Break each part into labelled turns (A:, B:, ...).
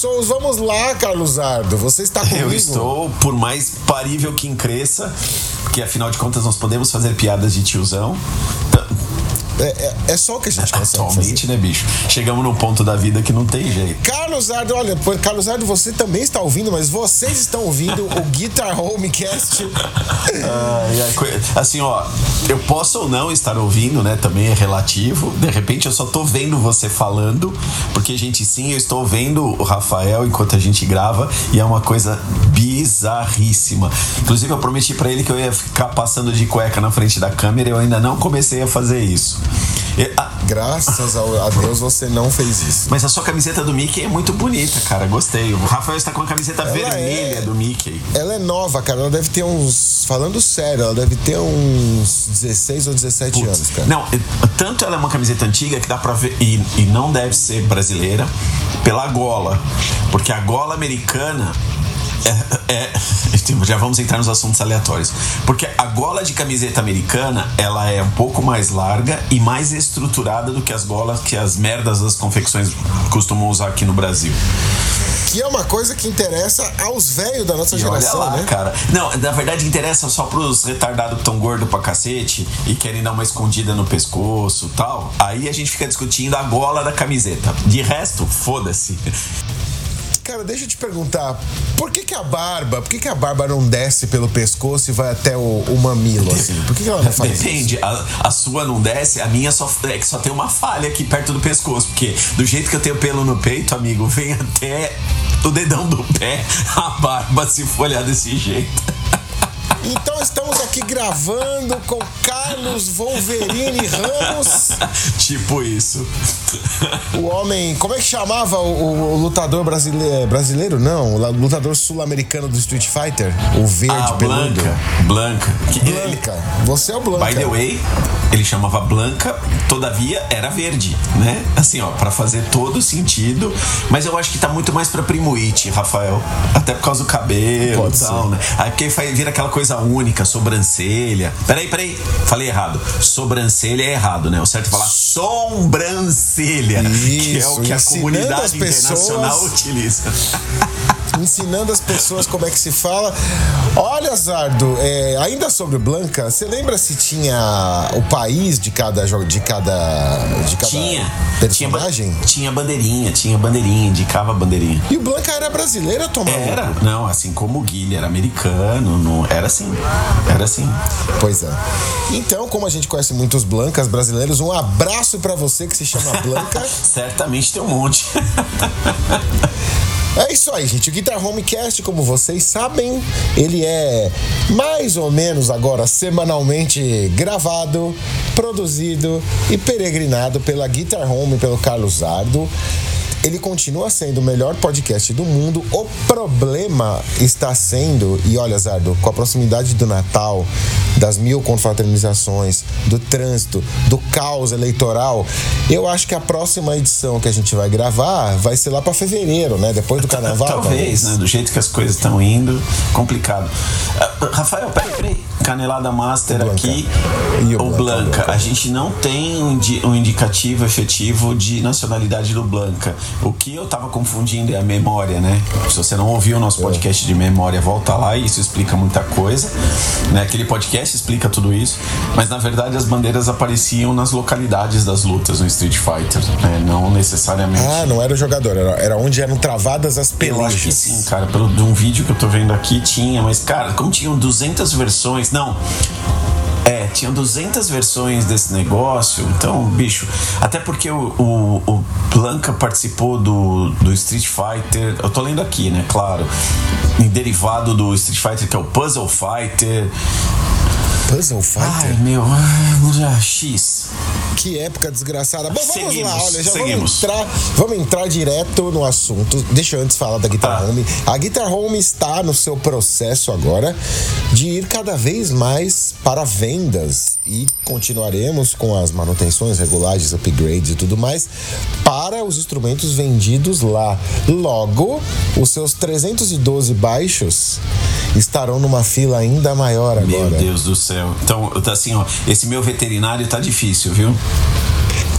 A: Pessoas, vamos lá, Carlos Ardo. Você está comigo?
B: Eu estou, por mais parível que cresça, porque afinal de contas nós podemos fazer piadas de tiozão.
A: É, é- é só o que a gente consegue
B: Atualmente,
A: fazer.
B: né, bicho? Chegamos num ponto da vida que não tem jeito.
A: Carlos Ardo, olha, Carlos Ardo, você também está ouvindo, mas vocês estão ouvindo o Guitar Homecast.
B: Coi- assim, ó, eu posso ou não estar ouvindo, né? Também é relativo. De repente eu só tô vendo você falando, porque, gente, sim, eu estou vendo o Rafael enquanto a gente grava e é uma coisa bizarríssima. Inclusive, eu prometi pra ele que eu ia ficar passando de cueca na frente da câmera e eu ainda não comecei a fazer isso. E- a-
A: Graças a Deus você não fez isso.
B: mas a sua camiseta do Mickey é muito bonita, cara. Gostei. O Rafael está com a camiseta
A: Ela
B: vermelha
A: é-
B: do Mickey.
A: Ela é nova, cara. Ela deve ter uns. Falando sério, ela deve ter uns 16 ou 17
B: Putz,
A: anos, cara.
B: Não, eh, tanto ela é uma camiseta antiga que dá pra ver. E, e não deve ser brasileira pela gola. Porque a gola americana. É, é- já vamos entrar nos assuntos aleatórios. Porque a gola de camiseta americana ela é um pouco mais larga e mais estruturada do que as golas que as merdas das confecções costumam usar aqui no Brasil.
A: Que é uma coisa que interessa aos velhos da nossa
B: E olha
A: geração,
B: lá,
A: né?
B: cara. Não, na verdade interessa só pros retardados que tão gordo pra cacete e querem dar uma escondida no pescoço e tal. Aí a gente fica discutindo a gola da camiseta. De resto, foda-se.
A: Cara, deixa eu te perguntar, por que, que a barba, por que, que a barba não desce pelo pescoço e vai até o, o mamilo, assim? Por que, que ela não faz isso?
B: Depende, a, a sua não desce, a minha só, é que só tem uma falha aqui perto do pescoço. Porque do jeito que eu tenho pelo no peito, amigo, vem até o dedão do pé a barba se folhar desse jeito.
A: Então estamos aqui gravando com Carlos Wolverine Ramos,
B: tipo isso.
A: o homem. Como é que chamava o, o- lutador brasileiro? Brasileiro? Não, o lutador sul-americano do Street Fighter? O verde
B: A
A: peludo.
B: Ah, Blanca. Blanca. Que ele-
A: Blanca. Você é o Blanca.
B: By the way, ele chamava Blanca, todavia era verde, né? Assim, ó, pra fazer todo sentido. Mas eu acho que tá muito mais pra Primuite, Rafael. Até por causa do cabelo e tal,
A: ser.
B: né? Aí porque vira aquela coisa única, sobrancelha. Peraí, peraí. Falei errado. Sobrancelha é errado, né? O certo é falar sobrancelha, que é o
A: Isso,
B: que a comunidade
A: as pessoas-
B: internacional utiliza.
A: Ensinando as pessoas como é que se fala. Olha, Zardo, é, ainda sobre o Blanca, você lembra se tinha o país de cada jogo, de cada, de cada
B: Tinha. Tinha,
A: personagem?
B: tinha bandeirinha, tinha bandeirinha, indicava bandeirinha.
A: E o Blanca era brasileiro, Tomás?
B: Era, não, assim como o Guilherme era americano, não, era assim, era assim.
A: Pois é. Então, como a gente conhece muitos Blancas brasileiros, um abraço pra você que se chama Blanca.
B: Certamente tem um monte.
A: É isso aí, gente. O Guitar Homecast, como vocês sabem, ele é mais ou menos agora semanalmente gravado, produzido e peregrinado pela Guitar Home, pelo Carlos Ardo. Ele continua sendo o melhor podcast do mundo. O problema está sendo, e olha, Zardo, com a proximidade do Natal, das mil confraternizações, do trânsito, do caos eleitoral, eu acho que a próxima edição que a gente vai gravar vai ser lá para fevereiro, né? Depois do carnaval.
B: Talvez, né? Do jeito que as coisas estão indo, complicado. Ah, Rafael, peraí, peraí. Canelada Master
A: Blanca.
B: aqui.
A: E o
B: o
A: Blanca,
B: Blanca. A gente não tem um, um indicativo efetivo de nacionalidade do Blanca. O que eu tava confundindo é a memória, né? Se você não ouviu o nosso podcast de memória, volta lá e isso explica muita coisa. Né? Aquele podcast explica tudo isso. Mas na verdade as bandeiras apareciam nas localidades das lutas no Street Fighter. né? Não necessariamente.
A: Ah, não era o jogador, era, era onde eram travadas as
B: Eu acho que
A: pelejas.
B: sim, cara. Pelo de um vídeo que eu tô vendo aqui tinha, mas cara, como tinham 200 versões, não. É, tinham 200 versões desse negócio, então, bicho. Até porque o, o, o Blanca participou do, do Street Fighter. Eu tô lendo aqui, né? Claro. Em derivado do Street Fighter, que é o Puzzle Fighter.
A: Puzzle
B: Ai,
A: Fighter?
B: meu. ah, X.
A: Que época desgraçada. Bom, vamos
B: Seguimos,
A: lá, olha, já
B: seguimos.
A: vamos entrar, vamos entrar direto no assunto. Deixa eu antes falar da Guitar
B: Ah.
A: Home. A Guitar Home está no seu processo agora de ir cada vez mais para vendas e continuaremos com as manutenções, regulagens, upgrades e tudo mais para os instrumentos vendidos lá. Logo, os seus 312 baixos estarão numa fila ainda maior agora.
B: Meu Deus do céu. Então, tá assim, ó, esse meu veterinário tá difícil, viu?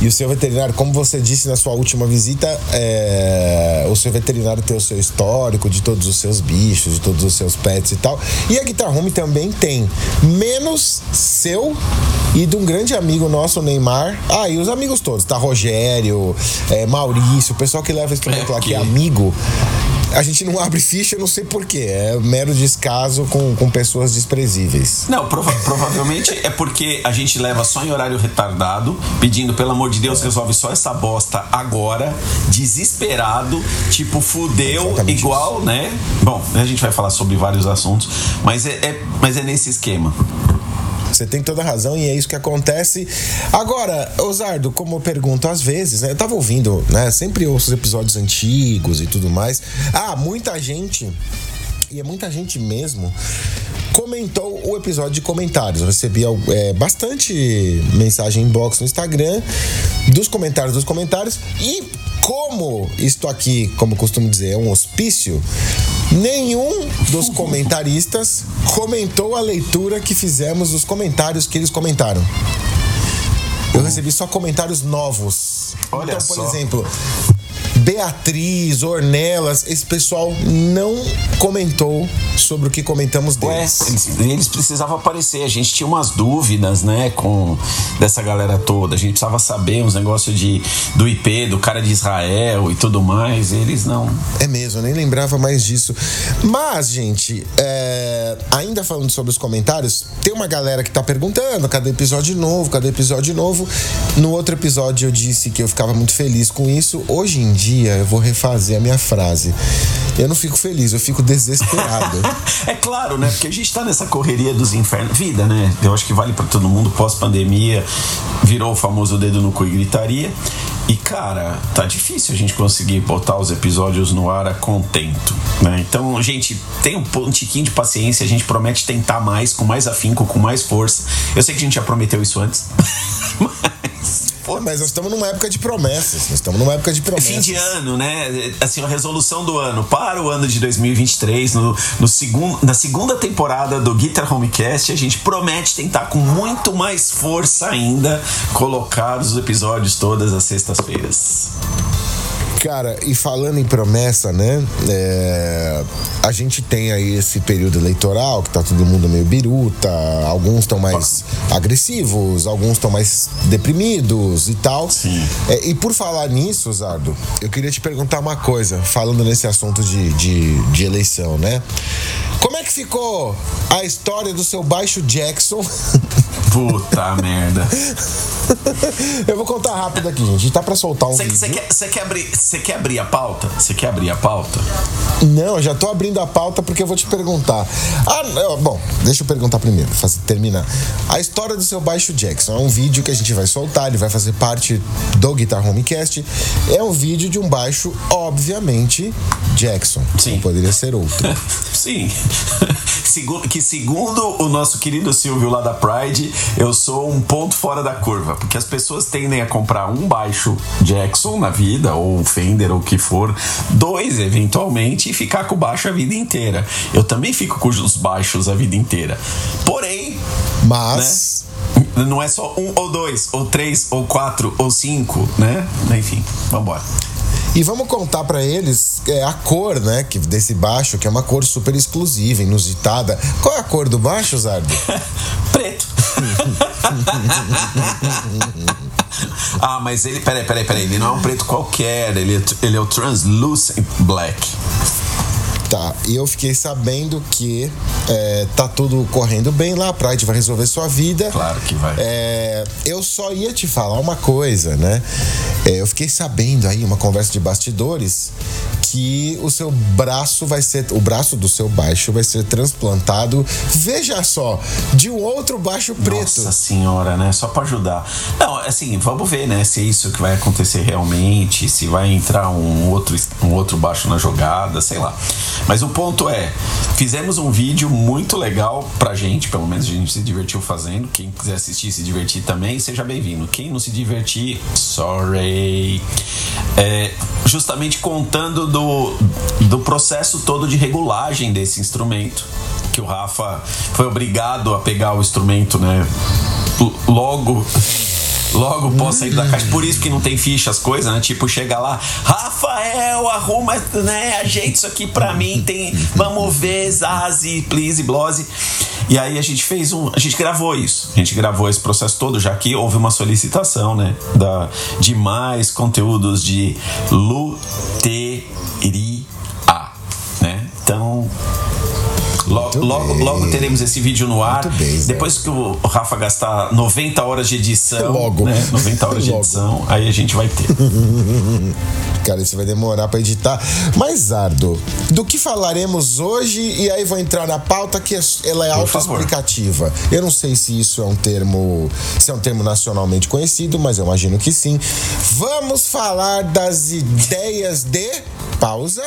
A: E o seu veterinário, como você disse na sua última visita, é, o seu veterinário tem o seu histórico de todos os seus bichos, de todos os seus pets e tal. E a Guitar Home também tem, menos seu e de um grande amigo nosso, o Neymar. Ah, e os amigos todos, tá? Rogério, é, Maurício, o pessoal que leva instrumento
B: É,
A: lá que é amigo. A gente não abre ficha, eu não sei porquê. É mero descaso com, com pessoas desprezíveis.
B: Não, prova- provavelmente é porque a gente leva só em horário retardado, pedindo, pelo amor de Deus, resolve só essa bosta agora, desesperado, tipo, fudeu,
A: Exatamente
B: igual, né? Bom, a gente vai falar sobre vários assuntos, mas é, é- mas é nesse esquema.
A: Você tem toda a razão e é isso que acontece. Agora, Osardo, como eu pergunto às vezes, né? Eu tava ouvindo, né? Sempre ouço os episódios antigos e tudo mais. Ah, muita gente, e é muita gente mesmo, comentou o episódio de comentários. Eu recebi é, bastante mensagem inbox no Instagram dos comentários dos comentários e como isto aqui, como costumo dizer, é um hospício, nenhum dos comentaristas comentou a leitura que fizemos dos comentários que eles comentaram. Eu recebi só comentários novos.
B: Olha
A: então, por
B: só.
A: exemplo, Beatriz, Ornelas, esse pessoal não comentou sobre o que comentamos
B: Ué,
A: deles.
B: eles, eles precisavam aparecer. A gente tinha umas dúvidas, né, com dessa galera toda. A gente precisava saber uns negócios de do IP, do cara de Israel e tudo mais. Eles não.
A: É mesmo, eu nem lembrava mais disso. Mas, gente, é, ainda falando sobre os comentários, tem uma galera que tá perguntando: cadê episódio novo? Cadê episódio novo? No outro episódio eu disse que eu ficava muito feliz com isso. Hoje em dia eu vou refazer a minha frase. Eu não fico feliz, eu fico desesperado.
B: É claro, né? Porque a gente tá nessa correria dos infernos. Vida, né? Eu acho que vale pra todo mundo. Pós-pandemia, virou o famoso dedo no cu e gritaria. E, cara, tá difícil a gente conseguir botar os episódios no ar a contento, né? Então, gente, tem um, um de paciência. A gente promete tentar mais, com mais afinco, com mais força. Eu sei que a gente já prometeu isso antes. Mas...
A: Pô, mas nós estamos numa época de promessas. Nós estamos numa época de promessas.
B: Fim de ano, né? Assim, a resolução do ano para o ano de 2023, no, no segundo, na segunda temporada do Guitar Homecast, a gente promete tentar com muito mais força ainda colocar os episódios todas as sextas-feiras.
A: Cara, e falando em promessa, né? é, a gente tem aí esse período eleitoral que tá todo mundo meio biruta, alguns estão mais agressivos, alguns estão mais deprimidos e tal.
B: Sim.
A: É, e por falar nisso, Zardo, eu queria te perguntar uma coisa, falando nesse assunto de, de, de eleição, né? Como é que ficou a história do seu baixo Jackson?
B: Puta merda.
A: eu vou contar rápido aqui, gente. Tá pra soltar um
B: Você
A: vídeo.
B: quer, cê quer, abrir, cê quer abrir a pauta? Você quer abrir a pauta?
A: Não, eu já tô abrindo a pauta porque eu vou te perguntar. Ah, não, bom, deixa eu perguntar primeiro, fazer, terminar. A história do seu baixo Jackson é um vídeo que a gente vai soltar, ele vai fazer parte do Guitar Homecast. É um vídeo de um baixo, obviamente, Jackson.
B: Sim.
A: Não poderia ser outro.
B: Sim. Segu- que segundo o nosso querido Silvio lá da Pride, eu sou um ponto fora da curva. Porque as pessoas tendem a comprar um baixo Jackson na vida, ou Fender, ou o que for, dois eventualmente, e ficar com o baixo a vida inteira. Eu também fico com os baixos a vida inteira. Porém,
A: Mas.
B: né? Não é só um ou dois, ou três, ou quatro, ou cinco, né? Enfim, vambora.
A: E vamos contar pra eles é, a cor, né, que, desse baixo, que é uma cor super exclusiva, inusitada. Qual é a cor do baixo, Zardo?
B: Preto. ah, mas ele. Peraí, peraí, peraí. Ele não é um preto qualquer. Ele é, ele é o Translucent Black.
A: Tá, e eu fiquei sabendo que é, tá tudo correndo bem lá, a Pride vai resolver sua vida.
B: Claro que vai.
A: É, eu só ia te falar uma coisa, né? É, eu fiquei sabendo aí, uma conversa de bastidores, que o seu braço vai ser, o braço do seu baixo vai ser transplantado, veja só, de um outro baixo preto.
B: Nossa senhora, né? Só pra ajudar. Não, assim, vamos ver, né? Se é isso que vai acontecer realmente, se vai entrar um outro, um outro baixo na jogada, sei lá. Mas o ponto é, fizemos um vídeo muito legal pra gente, pelo menos a gente se divertiu fazendo. Quem quiser assistir se divertir também, seja bem-vindo. Quem não se divertir, sorry. É, justamente contando do, do processo todo de regulagem desse instrumento que o Rafa foi obrigado a pegar o instrumento, né? Logo logo posso sair da caixa. Por isso que não tem ficha as coisas, né? Tipo, chega lá, Rafael, arruma, né? Ajeita isso aqui pra mim. Tem, vamos ver, Zazi, please, blose. E aí a gente fez um. A gente gravou isso. A gente gravou esse processo todo, já que houve uma solicitação, né? Da, de mais conteúdos de luteria, né? Então Logo, logo, logo, teremos esse vídeo no ar. Bem, Depois que o Rafa gastar 90 horas de edição.
A: Logo.
B: Né? 90 horas de edição, aí a gente vai ter.
A: Cara, isso vai demorar para editar. Mas, Ardo, do que falaremos hoje? E aí vou entrar na pauta que ela é autoexplicativa. Eu não sei se isso é um termo. se é um termo nacionalmente conhecido, mas eu imagino que sim. Vamos falar das ideias de. Pausa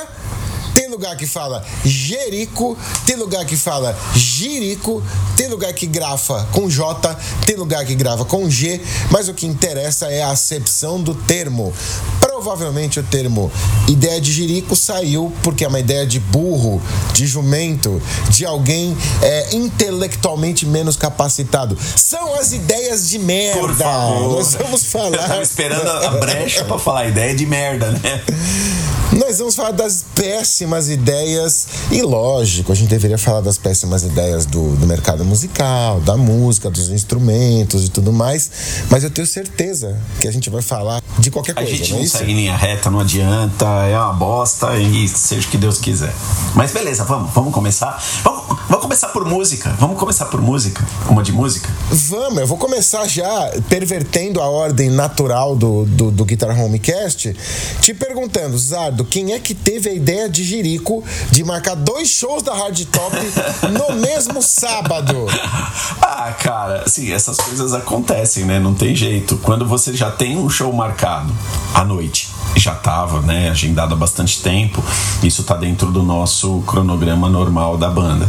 A: lugar que fala Jerico, tem lugar que fala Jirico, tem lugar que grafa com J, tem lugar que grava com G, mas o que interessa é a acepção do termo. Provavelmente o termo ideia de jirico saiu porque é uma ideia de burro, de jumento, de alguém é, intelectualmente menos capacitado. São as ideias de merda.
B: Por favor.
A: Nós vamos falar. Eu
B: tava esperando a brecha para falar ideia de merda, né?
A: Nós vamos falar das péssimas ideias. E lógico, a gente deveria falar das péssimas ideias do, do mercado musical, da música, dos instrumentos e tudo mais. Mas eu tenho certeza que a gente vai falar de qualquer coisa.
B: A gente
A: não,
B: não
A: é
B: segue linha reta, não adianta, é uma bosta e seja o que Deus quiser. Mas beleza, vamos, vamos começar. Vamos, vamos começar por música. Vamos começar por música. Uma de música?
A: Vamos, eu vou começar já pervertendo a ordem natural do, do, do Guitar Homecast, te perguntando, Zardo quem é que teve a ideia de De marcar dois shows da Hard Top no mesmo sábado?
B: Ah, cara, sim, essas coisas acontecem, né? Não tem jeito. Quando você já tem um show marcado à noite, já estava, né, agendado há bastante tempo, isso tá dentro do nosso cronograma normal da banda.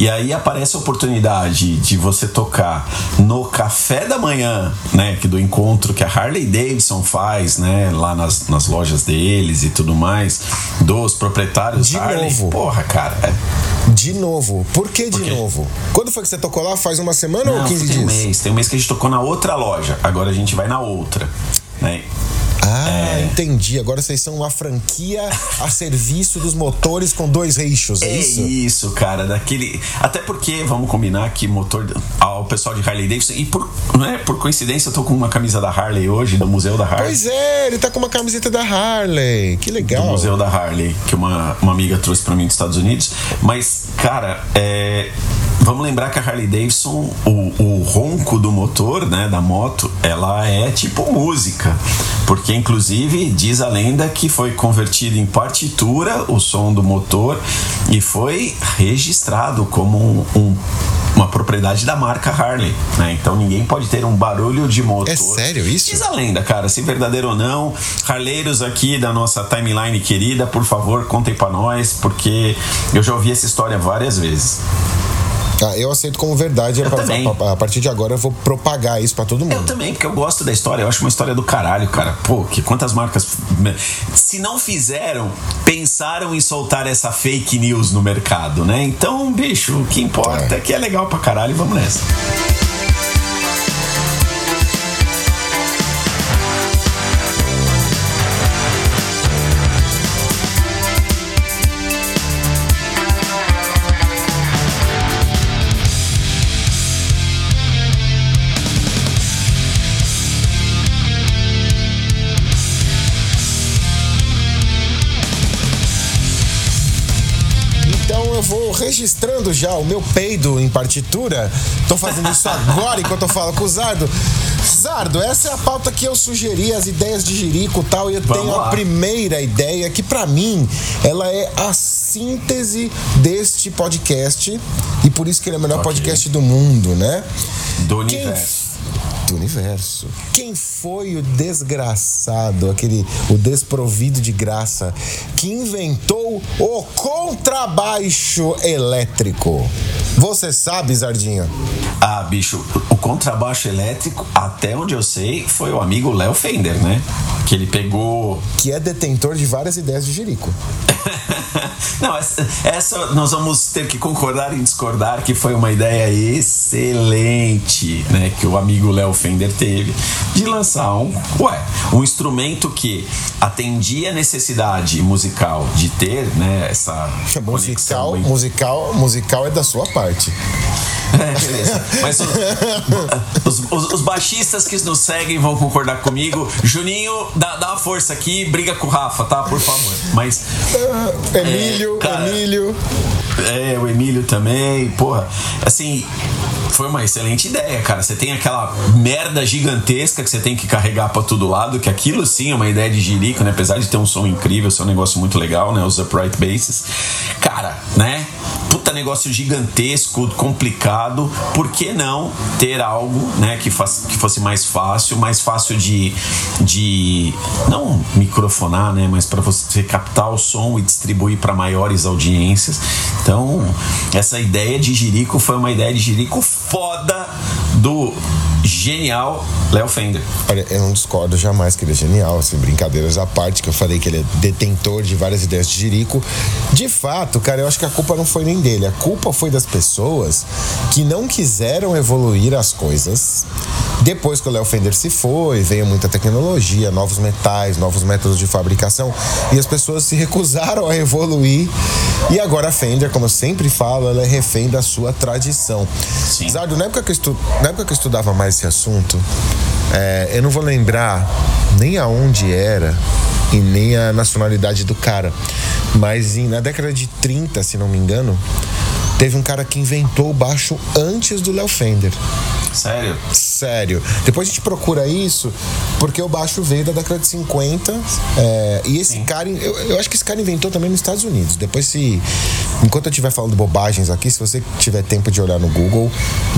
B: E aí aparece a oportunidade de você tocar no café da manhã, né? Que do encontro que a Harley Davidson faz, né? Lá nas, nas lojas deles e tudo mais, dos proprietários
A: de
B: Harley.
A: Novo.
B: Porra, cara. É...
A: De novo. Por que de novo? Quando foi que você tocou lá? Faz uma semana
B: Não,
A: ou 15
B: tem
A: dias?
B: Um mês. Tem um mês que a gente tocou na outra loja. Agora a gente vai na outra. Né?
A: Ah, é... entendi. Agora vocês são uma franquia a serviço dos motores com dois eixos, é,
B: é
A: isso?
B: isso, cara. Daquele. Até porque, vamos combinar que motor. Ao pessoal de Harley Davidson. E por, não é, por coincidência, eu tô com uma camisa da Harley hoje, do Museu da Harley.
A: Pois é, ele tá com uma camiseta da Harley. Que legal.
B: Do Museu da Harley, que uma, uma amiga trouxe para mim dos Estados Unidos. Mas, cara, é Vamos lembrar que a Harley Davidson, o, o, ronco do motor, né, da moto, ela é tipo música, porque inclusive diz a lenda que foi convertido em partitura o som do motor e foi registrado como um, um uma propriedade da marca Harley, né? Então ninguém pode ter um barulho de motor.
A: É sério isso?
B: Diz a lenda, cara, se verdadeiro ou não. Harleiros aqui da nossa timeline querida, por favor, contem para nós, porque eu já ouvi essa história várias vezes.
A: Ah, eu aceito como verdade.
B: Eu
A: a. A, a, partir de agora eu vou propagar isso para todo mundo.
B: Eu também, porque eu gosto da história. Eu acho uma história do caralho, cara. Pô, que quantas marcas. Se não fizeram, pensaram em soltar essa fake news no mercado, né? Então, bicho, o que importa é, é que é legal pra caralho vamos nessa.
A: Registrando já o meu peido em partitura. Tô fazendo isso agora enquanto eu falo com o Zardo. Zardo, essa é a pauta que eu sugeri, as ideias de Jerico e tal. E eu
B: Vamos
A: tenho
B: lá.
A: a primeira ideia que, pra mim, ela é a síntese deste podcast. E por isso que ele é o melhor
B: Ok.
A: podcast do mundo, né?
B: Do
A: Quem
B: universo.
A: Do universo. Quem foi o desgraçado, aquele o desprovido de graça que inventou o contrabaixo elétrico? Você sabe, Zardinha?
B: Ah, bicho, o contrabaixo elétrico, até onde eu sei, foi o amigo Léo Fender, né? Que ele pegou.
A: Que é detentor de várias ideias de Jerico.
B: Não, essa, essa nós vamos ter que concordar e discordar que foi uma ideia excelente, né? Que o amigo Léo Fender teve de lançar um, ué, um instrumento que atendia a necessidade musical de ter, né? Essa
A: Musical, musical, musical é da sua parte.
B: É, beleza. Mas os, os- os baixistas que nos seguem vão concordar comigo. Juninho, dá, dá uma força aqui, briga com o Rafa, tá? Por favor. Mas.
A: Emílio,
B: cara,
A: Emílio.
B: É, o Emílio também, porra. Assim, foi uma excelente ideia, cara. Você tem aquela merda gigantesca que você tem que carregar pra todo lado, que aquilo sim é uma ideia de jirico, né? Apesar de ter um som incrível, ser um negócio muito legal, né? Os upright basses. Cara, né? Puta negócio gigantesco, complicado. Por que não ter algo, né, que, faz, que fosse mais fácil, mais fácil de, de não microfonar, né, mas para você captar o som e distribuir para maiores audiências. Então, essa ideia de Jirico foi uma ideia de Jirico foda do genial Léo Fender.
A: Olha, eu não discordo jamais que ele é genial, assim, brincadeiras à parte, que eu falei que ele é detentor de várias ideias de Jerico. De fato, cara, eu acho que a culpa não foi nem dele, a culpa foi das pessoas que não quiseram evoluir as coisas. Depois que o Léo Fender se foi, veio muita tecnologia, novos metais, novos métodos de fabricação, e as pessoas se recusaram a evoluir. E agora a Fender, como eu sempre falo, ela é refém da sua tradição.
B: Sim.
A: Na época que eu, estu... na época que estudava mais esse assunto, é, eu não vou lembrar nem aonde era e nem a nacionalidade do cara. Mas em- na década de 30, se não me engano, teve um cara que inventou o baixo antes do Léo Fender.
B: Sério?
A: Sério. Depois a gente procura isso, porque o baixo veio da década de 50. é, e esse cara, eu, eu acho que esse cara inventou também nos Estados Unidos. Depois, se. Enquanto eu estiver falando bobagens aqui, se você tiver tempo de olhar no Google,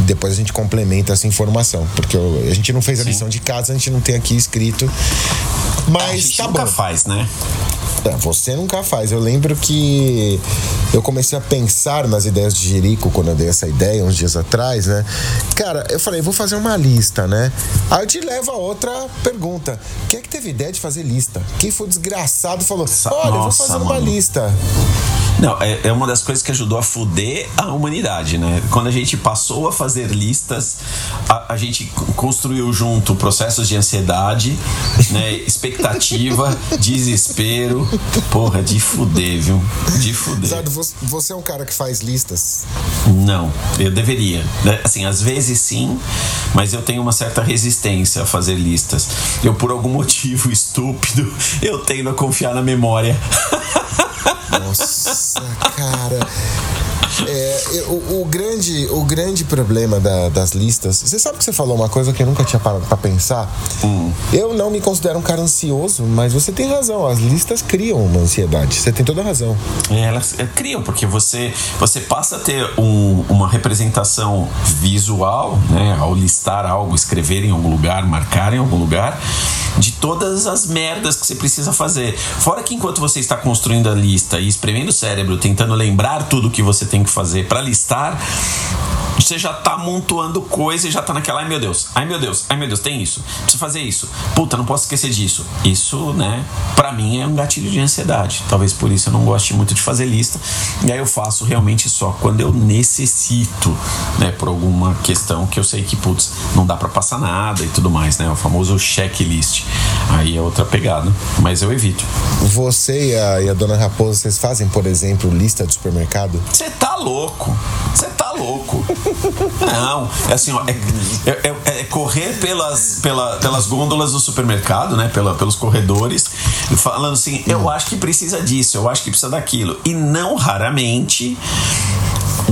A: depois a gente complementa essa informação. Porque eu- a gente não fez a lição de casa, a gente não tem aqui escrito. Mas tá
B: nunca
A: bom.
B: faz, né?
A: É, Você nunca faz. Eu lembro que eu comecei a pensar nas ideias de Jerico quando eu dei essa ideia uns dias atrás, né? Cara, eu falei, vou fazer uma lista, né? Aí eu te levo a outra pergunta. Quem é que teve ideia de fazer lista? Quem foi desgraçado falou: Olha, eu vou
B: Nossa,
A: fazer uma
B: mano.
A: lista.
B: Não, é, é uma das coisas que ajudou a fuder a humanidade, né? Quando a gente passou a fazer listas, a, a gente construiu junto processos de ansiedade, né? Expectativa, desespero. Porra, de fuder, viu? De fuder.
A: Zardo, você- você é um cara que faz listas.
B: Não, eu deveria. né? Assim, às vezes sim, mas eu tenho uma certa resistência a fazer listas. Eu, por algum motivo estúpido, eu tendo a confiar na memória.
A: Nossa, cara. É, o, o grande, o grande problema da- das listas. Você sabe que você falou uma coisa que eu nunca tinha parado pra pensar? Eu não me considero um cara ansioso, mas você tem razão. As listas criam uma ansiedade. Você tem toda a razão.
B: É, Elas é, criam, porque você, você passa a ter um- uma representação visual, né? Ao listar algo, escrever em algum lugar, marcar em algum lugar, de todas as merdas que você precisa fazer. Fora que enquanto você está construindo a lista e espremendo o cérebro, tentando lembrar tudo que você tem que fazer para listar, você já tá amontoando coisa e já tá naquela, ai meu Deus, ai meu Deus, ai meu Deus, tem isso, preciso fazer isso, puta, não posso esquecer disso. Isso, né, pra mim é um gatilho de ansiedade. Talvez por isso eu não goste muito de fazer lista. E aí eu faço realmente só quando eu necessito, né, por alguma questão que eu sei que, putz, não dá pra passar nada e tudo mais, né, o famoso checklist. Aí é outra pegada, mas eu evito.
A: Você e a, e a dona Raposa, vocês fazem, por exemplo, lista de supermercado?
B: Você tá louco. Você tá louco. Não, é assim, ó, é, é- é- é correr pelas, pela- pelas gôndolas do supermercado, né? Pela, pelos corredores, e falando assim, eu acho que precisa disso, eu acho que precisa daquilo. E não raramente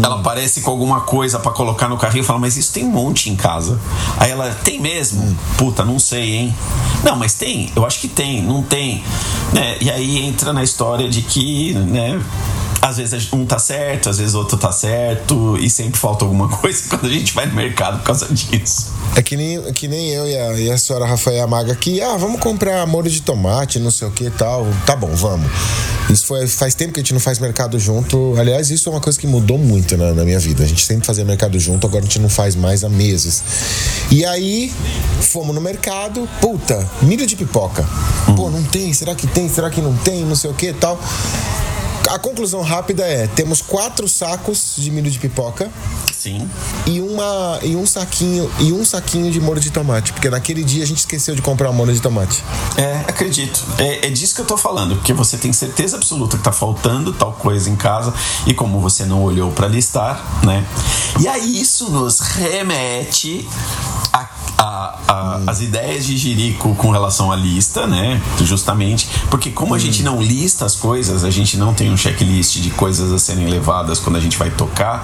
B: Ela aparece com alguma coisa pra colocar no carrinho e fala, mas isso tem um monte em casa. Aí ela, tem mesmo? Puta, não sei, hein? Não, mas tem? Eu acho que tem, não tem. Né? E aí entra na história de que, né? Às vezes um tá certo, às vezes outro tá certo, e sempre falta alguma coisa quando a gente vai no mercado por causa disso.
A: É que nem, que nem eu e a, e a senhora Rafael Maga aqui, ah, vamos comprar molho de tomate, não sei o que e tal. Tá bom, vamos. Isso foi, faz tempo que a gente não faz mercado junto. Aliás, isso é uma coisa que mudou muito na, na minha vida. A gente sempre fazia mercado junto, agora a gente não faz mais há meses. E aí, fomos no mercado, puta, milho de pipoca. Pô, não tem, será que tem, será que não tem, não sei o que e tal. A conclusão rápida é: temos quatro sacos de milho de pipoca
B: Sim.
A: e uma e um saquinho e um saquinho de molho de tomate, porque naquele dia a gente esqueceu de comprar molho de tomate.
B: É, acredito. É, é disso que eu tô falando, porque você tem certeza absoluta que tá faltando tal coisa em casa e como você não olhou pra listar, né? E aí isso nos remete a, a- a- as ideias de Jerico com relação à lista, né? Justamente porque como a gente não lista as coisas, a gente não tem um checklist de coisas a serem levadas quando a gente vai tocar.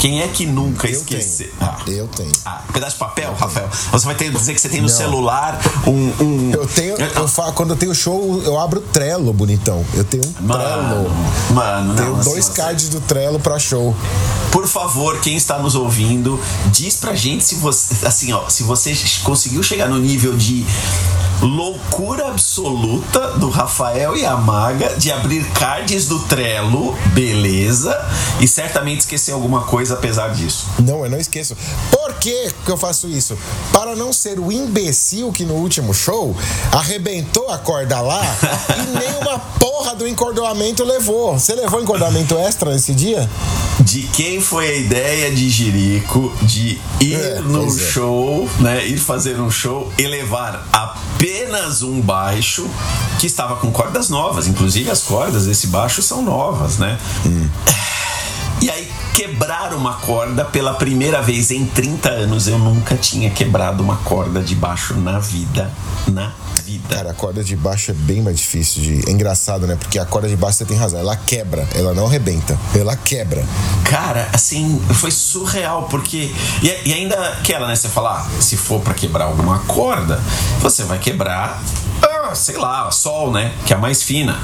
B: Quem é que nunca
A: Eu
B: esqueceu?
A: tenho.
B: Ah.
A: Eu tenho.
B: Ah, pedaço de papel, Rafael. Você vai ter que dizer que você tem no
A: Não.
B: celular um. um-
A: Eu tenho, eu fa, quando eu tenho show, eu abro o Trello, bonitão. Eu tenho um
B: Mano,
A: Trello.
B: mano,
A: Tenho
B: não, assim,
A: dois
B: você-
A: cards do Trello pra show.
B: Por favor, quem está nos ouvindo, diz pra gente se você, assim, ó, se você conseguiu chegar no nível de loucura absoluta do Rafael e a Maga de abrir cards do Trello, beleza, e certamente esquecer alguma coisa apesar disso.
A: Não, eu não esqueço. Por que, que eu faço isso? Para não ser o imbecil que no último show arrebentou a corda lá e nem uma porra do encordoamento levou. Você levou encordoamento extra nesse dia?
B: De quem foi a ideia de Jerico de ir
A: É,
B: no
A: é.
B: show, né? Ir fazer um show e levar apenas um baixo que estava com cordas novas. Inclusive as cordas desse baixo são novas, né?
A: Hum.
B: E aí quebrar uma corda pela primeira vez em 30 anos. Eu nunca tinha quebrado uma corda de baixo na vida. Na vida.
A: Cara, a corda de baixo é bem mais difícil de. É engraçado, né? Porque a corda de baixo você tem razão. Ela quebra, ela não arrebenta. Ela quebra.
B: Cara, assim, foi surreal, porque. E, e ainda aquela, né? Você falar, ah, se for pra quebrar alguma corda, você vai quebrar. ah, sei lá, sol, né? Que é a mais fina.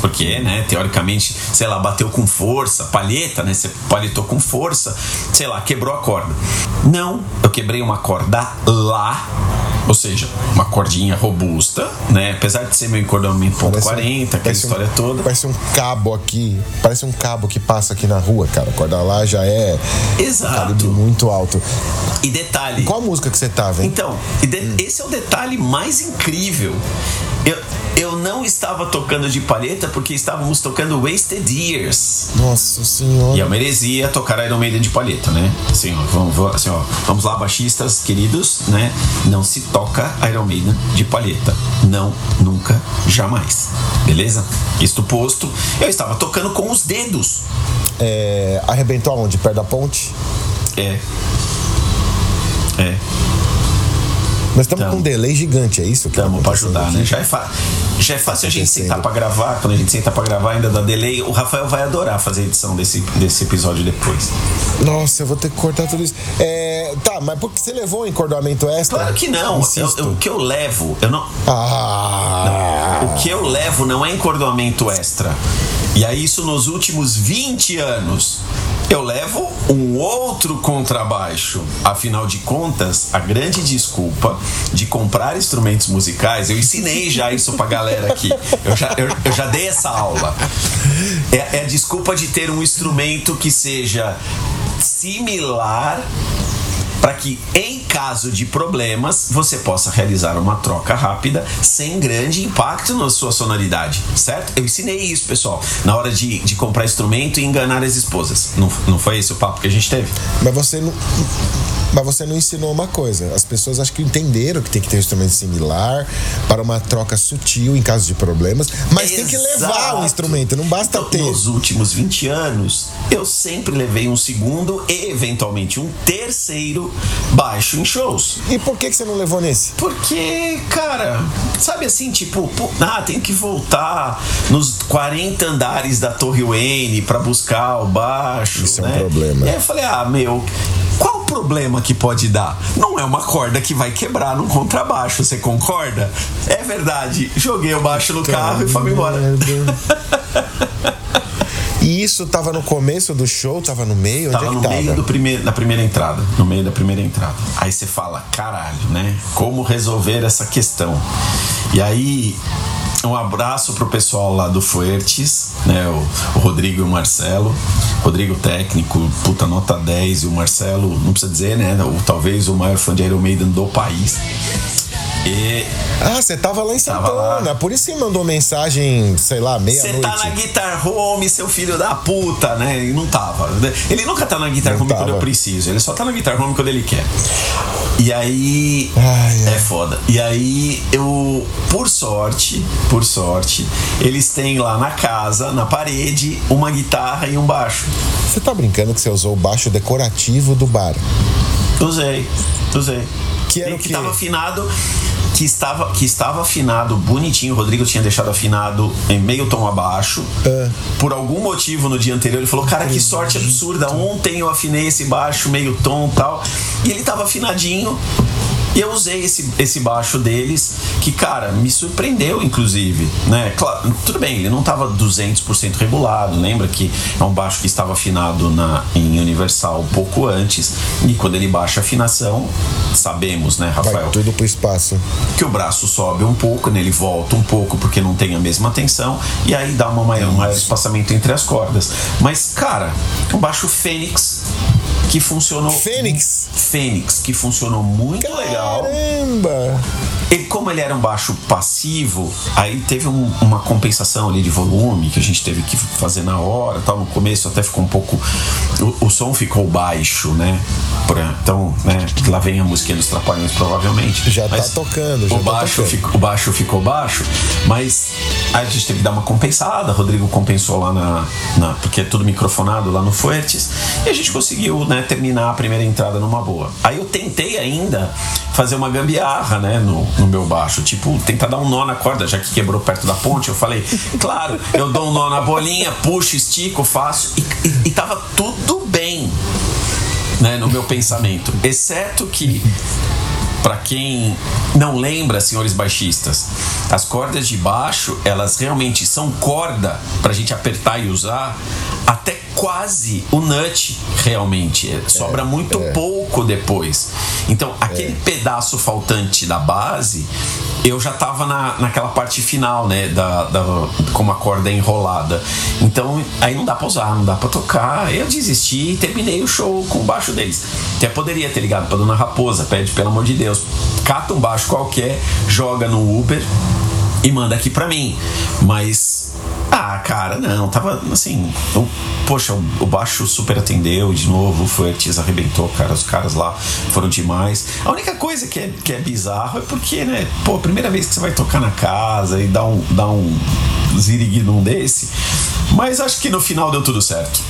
B: Porque, né, teoricamente, sei lá, bateu com força, palheta, né? Você palhetou com força, sei lá, quebrou a corda. Não, eu quebrei uma corda lá. Ou seja, uma cordinha robusta, né? Apesar de ser meu encordamento ponto
A: Parece um-
B: 40, aquela
A: parece um-
B: história toda.
A: Parece um cabo aqui. Parece um cabo que passa aqui na rua, cara. A corda lá já é
B: Exato.
A: muito alto.
B: E detalhe.
A: Qual música que você tava, hein?
B: Então, de- esse é o detalhe mais incrível. Eu, eu não estava tocando de palheta porque estávamos tocando Wasted Years.
A: Nossa senhora.
B: E é uma heresia tocar Iron Maiden de palheta, né? Assim, ó, vamos, vamos- assim, ó, vamos lá, baixistas queridos, né? Não se toca Iron Maiden de palheta. Não, nunca, jamais. Beleza? Isto posto, eu estava tocando com os dedos.
A: É, arrebentou aonde? Perto da ponte?
B: É. É.
A: Nós estamos
B: Tamo.
A: com um delay gigante, é isso? que tá acontecendo
B: ajudar, né? Já é, já é fácil a gente sentar pra gravar. Quando a gente senta pra gravar, ainda dá delay. O Rafael vai adorar fazer a edição desse, desse episódio depois.
A: Nossa, eu vou ter que cortar tudo isso. É, tá, mas por que você levou um encordoamento extra?
B: Claro que não. Eu- eu- o que eu levo, eu não.
A: Ah,
B: O que eu levo não é encordoamento extra. E aí, isso nos últimos 20 anos. Eu levo um outro contrabaixo. Afinal de contas, a grande desculpa de comprar instrumentos musicais, eu ensinei já isso pra galera aqui. Eu já, eu, eu já dei essa aula. É, é a desculpa de ter um instrumento que seja similar para que, em caso de problemas, você possa realizar uma troca rápida sem grande impacto na sua sonoridade, certo? Eu ensinei isso, pessoal, na hora de, de comprar instrumento e enganar as esposas. Não, não foi esse o papo que a gente teve?
A: mas você não. mas você não ensinou uma coisa. As pessoas acho que entenderam que tem que ter um instrumento similar para uma troca sutil em caso de problemas, mas tem que levar
B: Exato.
A: o instrumento, não basta
B: Então,
A: ter.
B: Nos últimos 20 anos, eu sempre levei um segundo e, eventualmente, um terceiro baixo em shows.
A: E por que, que você não levou nesse?
B: Porque, cara, sabe assim, tipo, pô, ah, tem que voltar nos 40 andares da Torre Wayne pra buscar o baixo.
A: Isso é um
B: né?
A: problema.
B: E aí eu falei, ah, meu, qual o problema que pode dar? Não é uma corda que vai quebrar num contrabaixo, você concorda? É verdade. Joguei o baixo no carro e fui embora.
A: E isso tava no começo do show, tava no meio? Onde
B: Tava
A: é que
B: no
A: tava?
B: meio do primeiro, da primeira entrada. No meio da primeira entrada. Aí você fala, caralho, né? Como resolver essa questão? E aí, um abraço pro pessoal lá do Fuertes, né? O, o Rodrigo e o Marcelo. Rodrigo técnico, puta nota 10, e o Marcelo, não precisa dizer, né? O, talvez o maior fã de Iron Maiden do país. E
A: Ah, você tava lá em. Santana. Por isso que mandou mensagem, sei lá,
B: Você
A: meia-noite.
B: tá na Guitar Home, seu filho da puta, né? E não tava. Ele nunca tá na Guitar
A: Não
B: Home quando
A: tava.
B: eu preciso. Ele só tá na Guitar Home quando ele quer. E aí.
A: Ai, ai.
B: É foda. E aí, eu. Por sorte, por sorte, eles têm lá na casa, na parede, uma guitarra e um baixo.
A: Você tá brincando que você usou o baixo decorativo do bar?
B: Usei, usei.
A: Que era
B: E
A: o
B: que
A: quê?
B: tava afinado. Que estava, que estava afinado bonitinho. O Rodrigo tinha deixado afinado em meio tom abaixo.
A: Ah.
B: Por algum motivo no dia anterior ele falou: Cara, que sorte absurda. Ontem eu afinei esse baixo meio tom e tal. E ele tava afinadinho. E eu usei esse, esse baixo deles, que, cara, me surpreendeu, inclusive. Né? Claro, tudo bem, ele não estava 200% regulado. Lembra que é um baixo que estava afinado na, em Universal um pouco antes. E quando ele baixa a afinação, sabemos, né,
A: Vai
B: Rafael?
A: tudo pro espaço.
B: que o braço sobe um pouco, né? ele volta um pouco porque não tem a mesma tensão e aí dá uma maior, um maior espaçamento entre as cordas. Mas, cara, o baixo Fênix que funcionou.
A: Fênix?
B: Fênix, que funcionou muito legal.
A: Caramba!
B: Ele, como ele era um baixo passivo, aí teve um- uma compensação ali de volume que a gente teve que fazer na hora, tal. No começo até ficou um pouco, o, o som ficou baixo, né? Pra- então, né? Lá vem a musiquinha dos Trapalhões provavelmente.
A: Já tá tocando, já
B: o
A: tá
B: baixo,
A: tocando.
B: fico- o baixo ficou baixo, mas aí a gente teve que dar uma compensada. Rodrigo compensou lá na, na- porque é tudo microfonado lá no Fuertes e a gente conseguiu, né? Terminar a primeira entrada numa boa. Aí eu tentei ainda fazer uma gambiarra, né? No, no meu baixo, tipo tentar dar um nó na corda, já que quebrou perto da ponte. Eu falei, claro, eu dou um nó na bolinha, puxo, estico, faço e, e, e tava tudo bem né, no meu pensamento. Exceto que, para quem não lembra, senhores baixistas, as cordas de baixo, elas realmente são corda pra gente apertar e usar até quase o nut, realmente. É, Sobra muito
A: é.
B: pouco depois. Então, aquele pedaço faltante da base. Eu já tava na, naquela parte final, né? Da, da, como a corda é enrolada. Então, aí não dá pra usar, não dá pra tocar. Eu desisti e terminei o show com o baixo deles. Até poderia ter ligado pra Dona Raposa, pede pelo amor de Deus, cata um baixo qualquer, joga no Uber e manda aqui pra mim. Mas, ah, cara, não, tava assim. poxa, o, baixo super atendeu de novo, o Fuertes arrebentou, cara. Os caras lá foram demais. A única coisa que é, que é bizarro é porque, né, pô, primeira vez que você vai tocar na casa e dá um, dá um ziriguidum desse. Mas acho que no final deu tudo certo.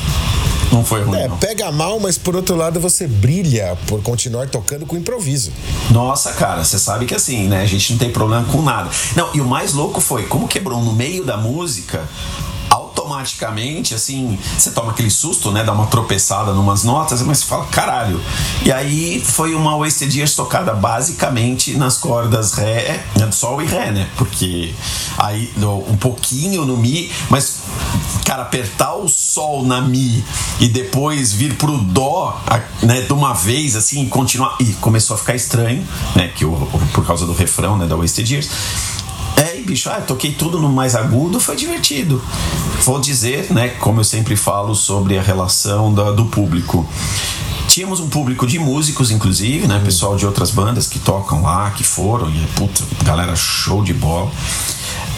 B: Não foi ruim,
A: É,
B: não.
A: pega mal, mas por outro lado você brilha por continuar tocando com improviso.
B: Nossa, cara, você sabe que assim, né? A gente não tem problema com nada. Não, e o mais louco foi, como quebrou no meio da música, automaticamente, assim, você toma aquele susto, né? Dá uma tropeçada numas notas, mas você fala, caralho. E aí foi uma Wasted Years tocada basicamente nas cordas Ré, né, Sol e Ré, né? Porque aí um pouquinho no Mi, mas, cara, apertar o Sol na Mi e depois vir pro Dó, né, de uma vez, assim, e continuar. E começou a ficar estranho, né? Que o- por causa do refrão, né? Da Wasted Years. É, e bicho, ah, toquei tudo no mais agudo, foi divertido. Vou dizer, né, como eu sempre falo sobre a relação da- do público. Tínhamos um público de músicos, inclusive, né? Pessoal de outras bandas que tocam lá, que foram, e puta, galera show de bola.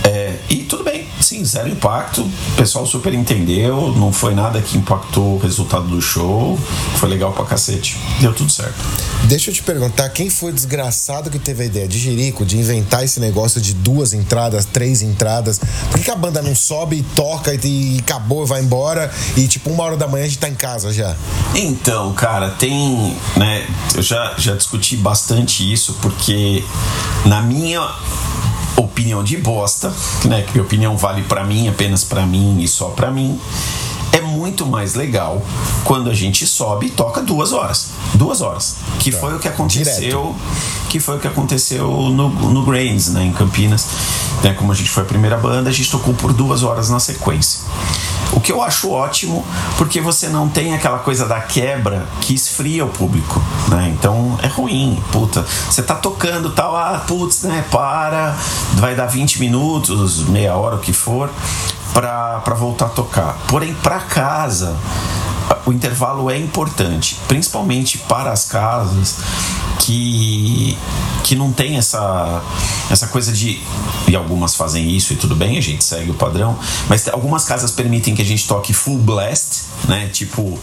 B: É, e tudo bem, sim, zero impacto. O pessoal super entendeu. Não foi nada que impactou o resultado do show. Foi legal pra cacete. Deu tudo certo.
A: Deixa eu te perguntar, quem foi o desgraçado que teve a ideia de Jerico de inventar esse negócio de duas entradas, três entradas? Por que, que a banda não sobe e toca e, e acabou, vai embora e tipo uma hora da manhã a gente tá em casa já?
B: Então, cara, tem. Né, eu já, já discuti bastante isso, porque na minha opinião de bosta, né, que minha opinião vale pra mim, apenas pra mim e só pra mim, é muito mais legal quando a gente sobe e toca duas horas. Duas horas. Que foi o que aconteceu.
A: Direto.
B: Que foi o que aconteceu no, no Grains, né, em Campinas. Né, como a gente foi a primeira banda, a gente tocou por duas horas na sequência. O que eu acho ótimo, porque você não tem aquela coisa da quebra que esfria o público, né? Então é ruim, puta. Você tá tocando tal, ah, putz, né? Para, vai dar 20 minutos, meia hora, o que for, pra voltar a tocar. Porém, pra casa, o intervalo é importante, principalmente para as casas que que não tem essa essa coisa de e algumas fazem isso e tudo bem, a gente segue o padrão, mas algumas casas permitem que a gente toque full blast, né? Tipo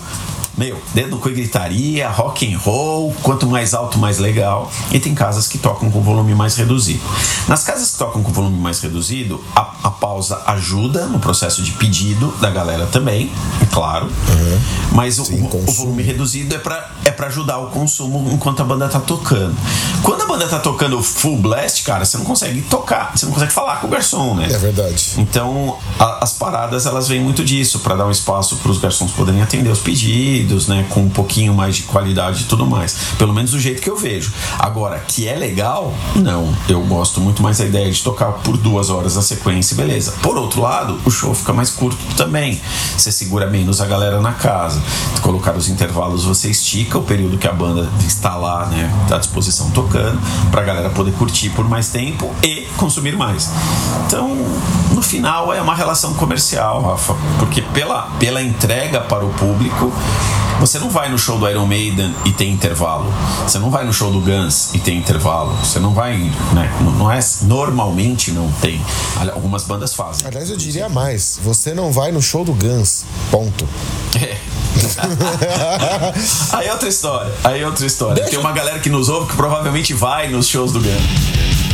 B: meu, dedo com gritaria, rock and roll, quanto mais alto, mais legal. E tem casas que tocam com volume mais reduzido. Nas casas que tocam com volume mais reduzido, a, a pausa ajuda no processo de pedido da galera também, é claro. Mas o,
A: Sim,
B: o volume reduzido é pra, é pra ajudar o consumo enquanto a banda tá tocando. Quando a banda tá tocando full blast, cara, você não consegue tocar, você não consegue falar com o garçom, né?
A: É verdade.
B: Então, a- as paradas elas vêm muito disso, para dar um espaço para os garçons poderem atender os pedidos, né, com um pouquinho mais de qualidade e tudo mais. Pelo menos do jeito que eu vejo. Agora, que é legal? Não. Eu gosto muito mais da ideia de tocar por duas horas na sequência, beleza. Por outro lado, o show fica mais curto também. Você segura menos a galera na casa. Colocar os intervalos, você estica o período que a banda está lá, né, à disposição tocando, para a galera poder curtir por mais tempo e consumir mais. Então, no final é uma relação comercial, Rafa, porque pela, pela entrega para o público, você não vai no show do Iron Maiden e tem intervalo. Você não vai no show do Guns e tem intervalo. Você não vai, né? Não, não é normalmente não tem. Algumas bandas fazem.
A: Aliás, eu diria mais, você não vai no show do Guns. Ponto.
B: É. Aí é outra história. Aí é outra história.
A: Deixa-
B: Tem uma galera que nos ouve que provavelmente vai nos shows do Guns.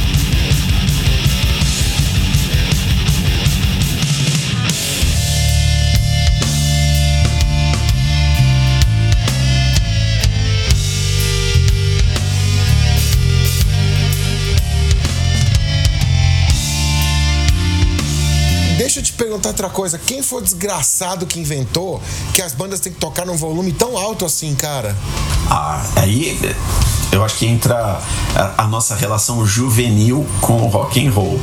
A: Outra coisa. Quem foi o desgraçado que inventou que as bandas têm que tocar num volume tão alto assim, cara?
B: Ah, aí eu acho que entra a, a nossa relação juvenil com o rock and roll.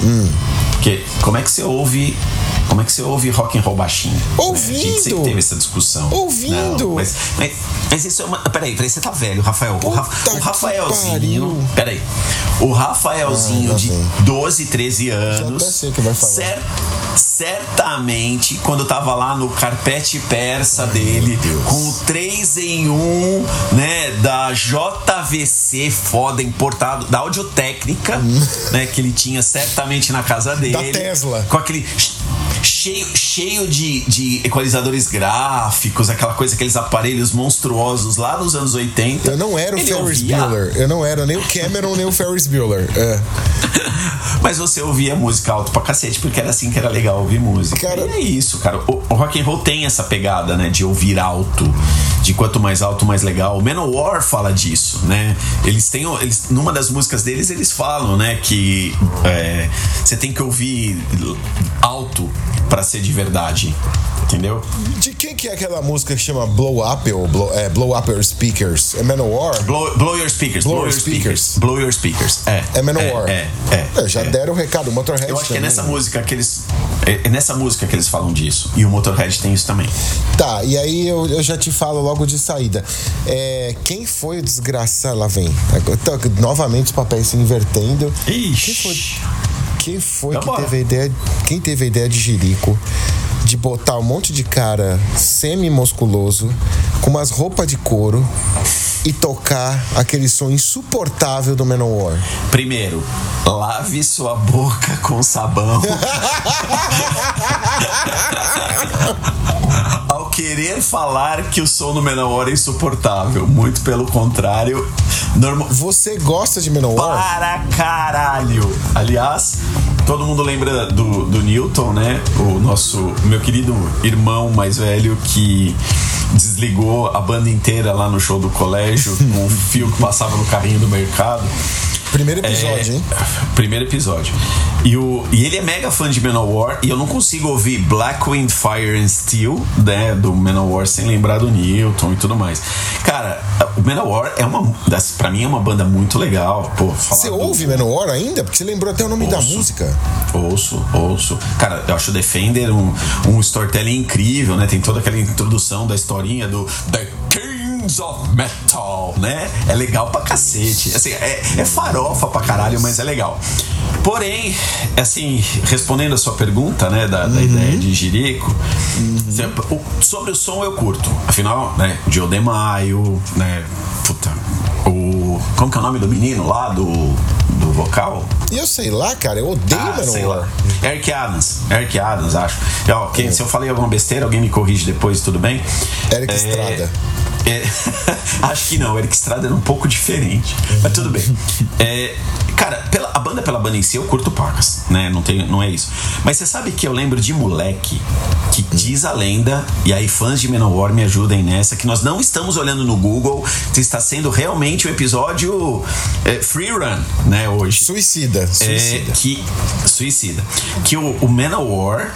B: Porque como é que você ouve. Como é que você ouve rock and roll baixinho? né? A gente sempre
A: Ouvindo.
B: teve essa discussão.
A: Ouvindo.
B: Não, mas, mas, mas isso é uma. Peraí, peraí, você tá velho, Rafael. O, Ra-
A: Puta
B: o
A: que
B: Rafaelzinho. Peraí. O Rafaelzinho
A: Ah,
B: de
A: vem.
B: 12, 13 anos.
A: até sei o que vai falar.
B: cer- certamente, quando tava lá no carpete persa dele, com o 3 em 1, né, da JVC foda importado, da Audiotécnica, né, que ele tinha certamente na casa dele.
A: Hum. Da Tesla.
B: Com aquele cheio, cheio de, de equalizadores gráficos, aquela coisa, aqueles aparelhos monstruosos lá nos anos 80.
A: Eu não era o
B: Ele
A: Ferris
B: ouvia-
A: Bueller. Eu não era nem o Cameron, nem o Ferris Bueller. É.
B: Mas você ouvia música alto pra cacete, porque era assim que era legal ouvir música.
A: Cara-
B: E é isso, cara. O, o rock and roll tem essa pegada, né? De ouvir alto. De quanto mais alto, mais legal. O Manowar fala disso, né? Eles têm. Eles, numa das músicas deles, eles falam, né? Que é, você tem que ouvir alto pra ser de verdade. Entendeu?
A: De quem que é aquela música que chama Blow Up ou Blow, é, Blow Up Your Speakers? É Manowar?
B: Blow, blow your speakers.
A: Blow
B: Blow,
A: your
B: speakers.
A: speakers.
B: Blow your speakers. É.
A: É Manowar.
B: É, é. é,
A: É, já deram o recado. O Motorhead
B: Eu acho que é
A: também.
B: nessa música que eles. É é nessa música que eles falam disso. E o Motorhead tem isso também.
A: Tá, e aí eu, eu já te falo logo de saída. É, quem foi o desgraçado? Lá vem. Novamente os papéis se invertendo.
B: Ixi.
A: Quem foi, quem foi que
B: Vambora.
A: teve a ideia? Quem teve a ideia de Jerico de botar um monte de cara semi-musculoso, com umas roupas de couro e tocar aquele som insuportável do Manowar?
B: Primeiro, lave sua boca com sabão. Querer falar que o som do Menor é insuportável, muito pelo contrário, normal.
A: Você gosta de Manowar?
B: Para caralho! Aliás, todo mundo lembra do, do Newton, né? O nosso, meu querido irmão mais velho que desligou a banda inteira lá no show do colégio com o fio que passava no carrinho do mercado.
A: Primeiro episódio,
B: É,
A: hein?
B: Primeiro episódio. E, o, e ele é mega fã de Manowar e eu não consigo ouvir Black Wind Fire and Steel, né, do Manowar sem lembrar do Newton e tudo mais. Cara, o Manowar é uma para mim é uma banda muito legal, pô.
A: Você
B: do-
A: ouve Manowar ainda? Porque você lembrou até o nome da
B: Ouço.
A: música.
B: Ouço, ouço. Cara, eu acho o Defender um, um storytelling incrível, né? Tem toda aquela introdução da historinha do The Of Metal, né? É legal pra cacete. Assim, é, é farofa pra caralho, mas é legal. Porém, assim, respondendo a sua pergunta, né, da, da ideia de Jirico, o- sobre o som eu curto. Afinal, né, Joe DeMaio, né, puta, o... Como que é o nome do menino lá, do, do vocal?
A: Eu sei lá, cara, eu odeio
B: Ah, sei lá. Eric Adams. Eric Adams, acho. E, ó, quem- Se eu falei alguma besteira, alguém me corrige depois, tudo bem?
A: Eric Estrada.
B: é, acho que não, Eric Estrada era um pouco diferente. Mas tudo bem. É, cara, pela- a banda pela banda em si eu curto pacas, né? Não, tem, não é isso. Mas você sabe que eu lembro de moleque que diz a lenda, e aí fãs de Manowar me ajudem nessa, que nós não estamos olhando no Google, está sendo realmente o episódio é, Free Run, né, hoje.
A: Suicida, suicida.
B: É, que suicida. Que o, o Manowar,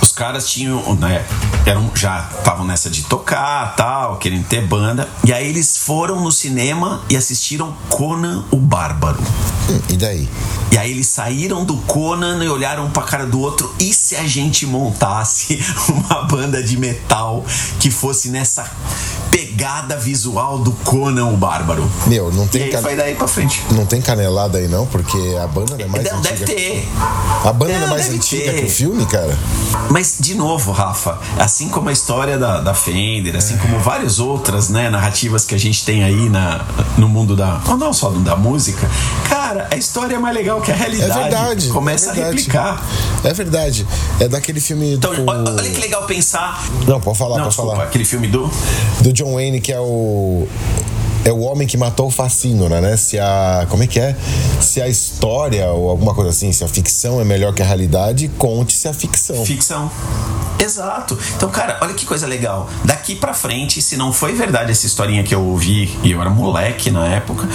B: os caras tinham, né, eram já estavam nessa de tocar, tal, querendo ter banda, e aí eles foram no cinema e assistiram Conan o Bárbaro.
A: E daí?
B: E aí eles saíram do Conan e olharam um pra cara do outro. E se a gente montasse uma banda de metal que fosse nessa pegada visual do Conan o Bárbaro?
A: Meu, não
B: E
A: tem,
B: aí
A: can...
B: foi daí pra frente.
A: não tem canelada aí não, porque a banda não é mais
B: Deve,
A: antiga.
B: deve ter.
A: A banda não é
B: Não,
A: mais antiga
B: ter.
A: que o filme, cara.
B: Mas, de novo, Rafa, assim como a história da, da Fender, assim como várias outras né, narrativas que a gente tem aí na, no mundo da. Ou não só da música, cara, a história é mais legal que a
A: É
B: realidade.
A: verdade.
B: Começa
A: é
B: a
A: verdade.
B: replicar.
A: É verdade. É daquele filme
B: Então,
A: do...
B: olha, olha que legal pensar.
A: Não, pode falar,
B: Não,
A: pode
B: desculpa,
A: falar.
B: aquele filme do.
A: Do John Wayne, que é o. É o homem que matou o Facínora, né? Se a. Como é que é? Se a história ou alguma coisa assim, se a ficção é melhor que a realidade, conte-se a ficção.
B: Ficção. Exato. Então, cara, olha que coisa legal. Daqui pra frente, se não foi verdade essa historinha que eu ouvi, e eu era moleque na época,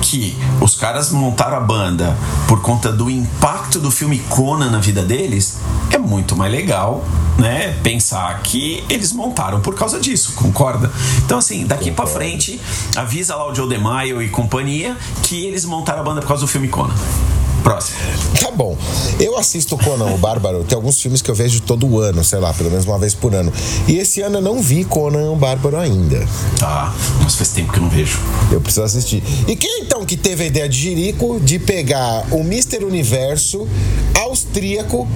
B: que os caras montaram a banda por conta do impacto do filme Conan na vida deles, é muito mais legal, né? Pensar que eles montaram por causa disso, concorda? Então, assim, daqui pra frente, avisa lá o Joe DeMaio e companhia que eles montaram a banda por causa do filme Conan. Próximo.
A: Tá bom. Eu assisto Conan o Bárbaro, tem alguns filmes que eu vejo todo ano, sei lá, pelo menos uma vez por ano. E esse ano eu não vi Conan o Bárbaro ainda.
B: Tá. Nossa, faz tempo que eu não vejo.
A: Eu preciso assistir. E quem então que teve a ideia de Jirico de pegar o Mr. Universo austríaco